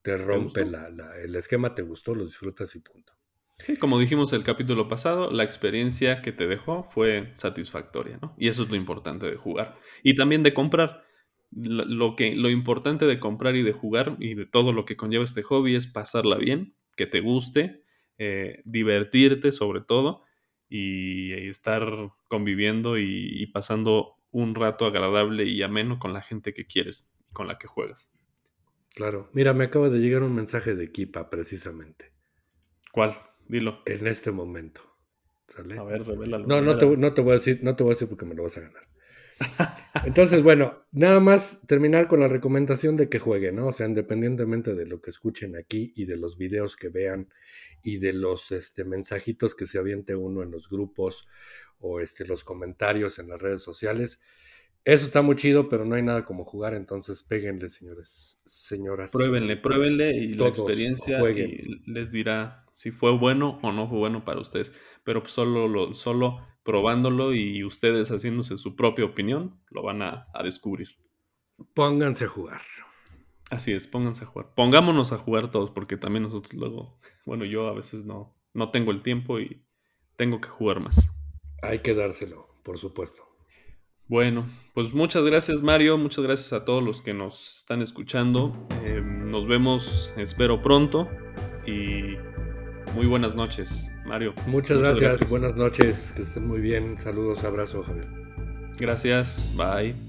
te rompe la, el esquema, te gustó, lo disfrutas y punto. Sí, como dijimos el capítulo pasado, la experiencia que te dejó fue satisfactoria, ¿no? Y eso es lo importante de jugar. Y también de comprar. Lo, que, lo importante de comprar y de jugar y de todo lo que conlleva este hobby es pasarla bien, que te guste, eh, divertirte sobre todo y, estar conviviendo y, y pasando un rato agradable y ameno con la gente que quieres, con la que juegas. Claro. Mira, me acaba de llegar un mensaje de Kipa precisamente. ¿Cuál? Dilo. En este momento. ¿Sale? A ver, revélalo. No, no te, no te voy a decir, no te voy a decir porque me lo vas a ganar. Entonces, bueno, nada más terminar con la recomendación de que jueguen, ¿no? O sea, independientemente de lo que escuchen aquí y de los videos que vean y de los este, mensajitos que se aviente uno en los grupos o este, los comentarios en las redes sociales, eso está muy chido, pero no hay nada como jugar, entonces péguenle, señores, señoras. Pruébenle, pruébenle y la experiencia les dirá si fue bueno o no fue bueno para ustedes. Pero solo, lo, solo probándolo y ustedes haciéndose su propia opinión, lo van a, a descubrir. Pónganse a jugar. Así es, pónganse a jugar. Pongámonos a jugar todos, porque también nosotros luego, bueno, yo a veces no, no tengo el tiempo y tengo que jugar más. Hay que dárselo, por supuesto. Bueno, pues muchas gracias Mario, muchas gracias a todos los que nos están escuchando. Eh, nos vemos, espero pronto y muy buenas noches, Mario. Muchas, gracias, gracias, buenas noches, que estén muy bien. Saludos, abrazo, Javier. Gracias, bye.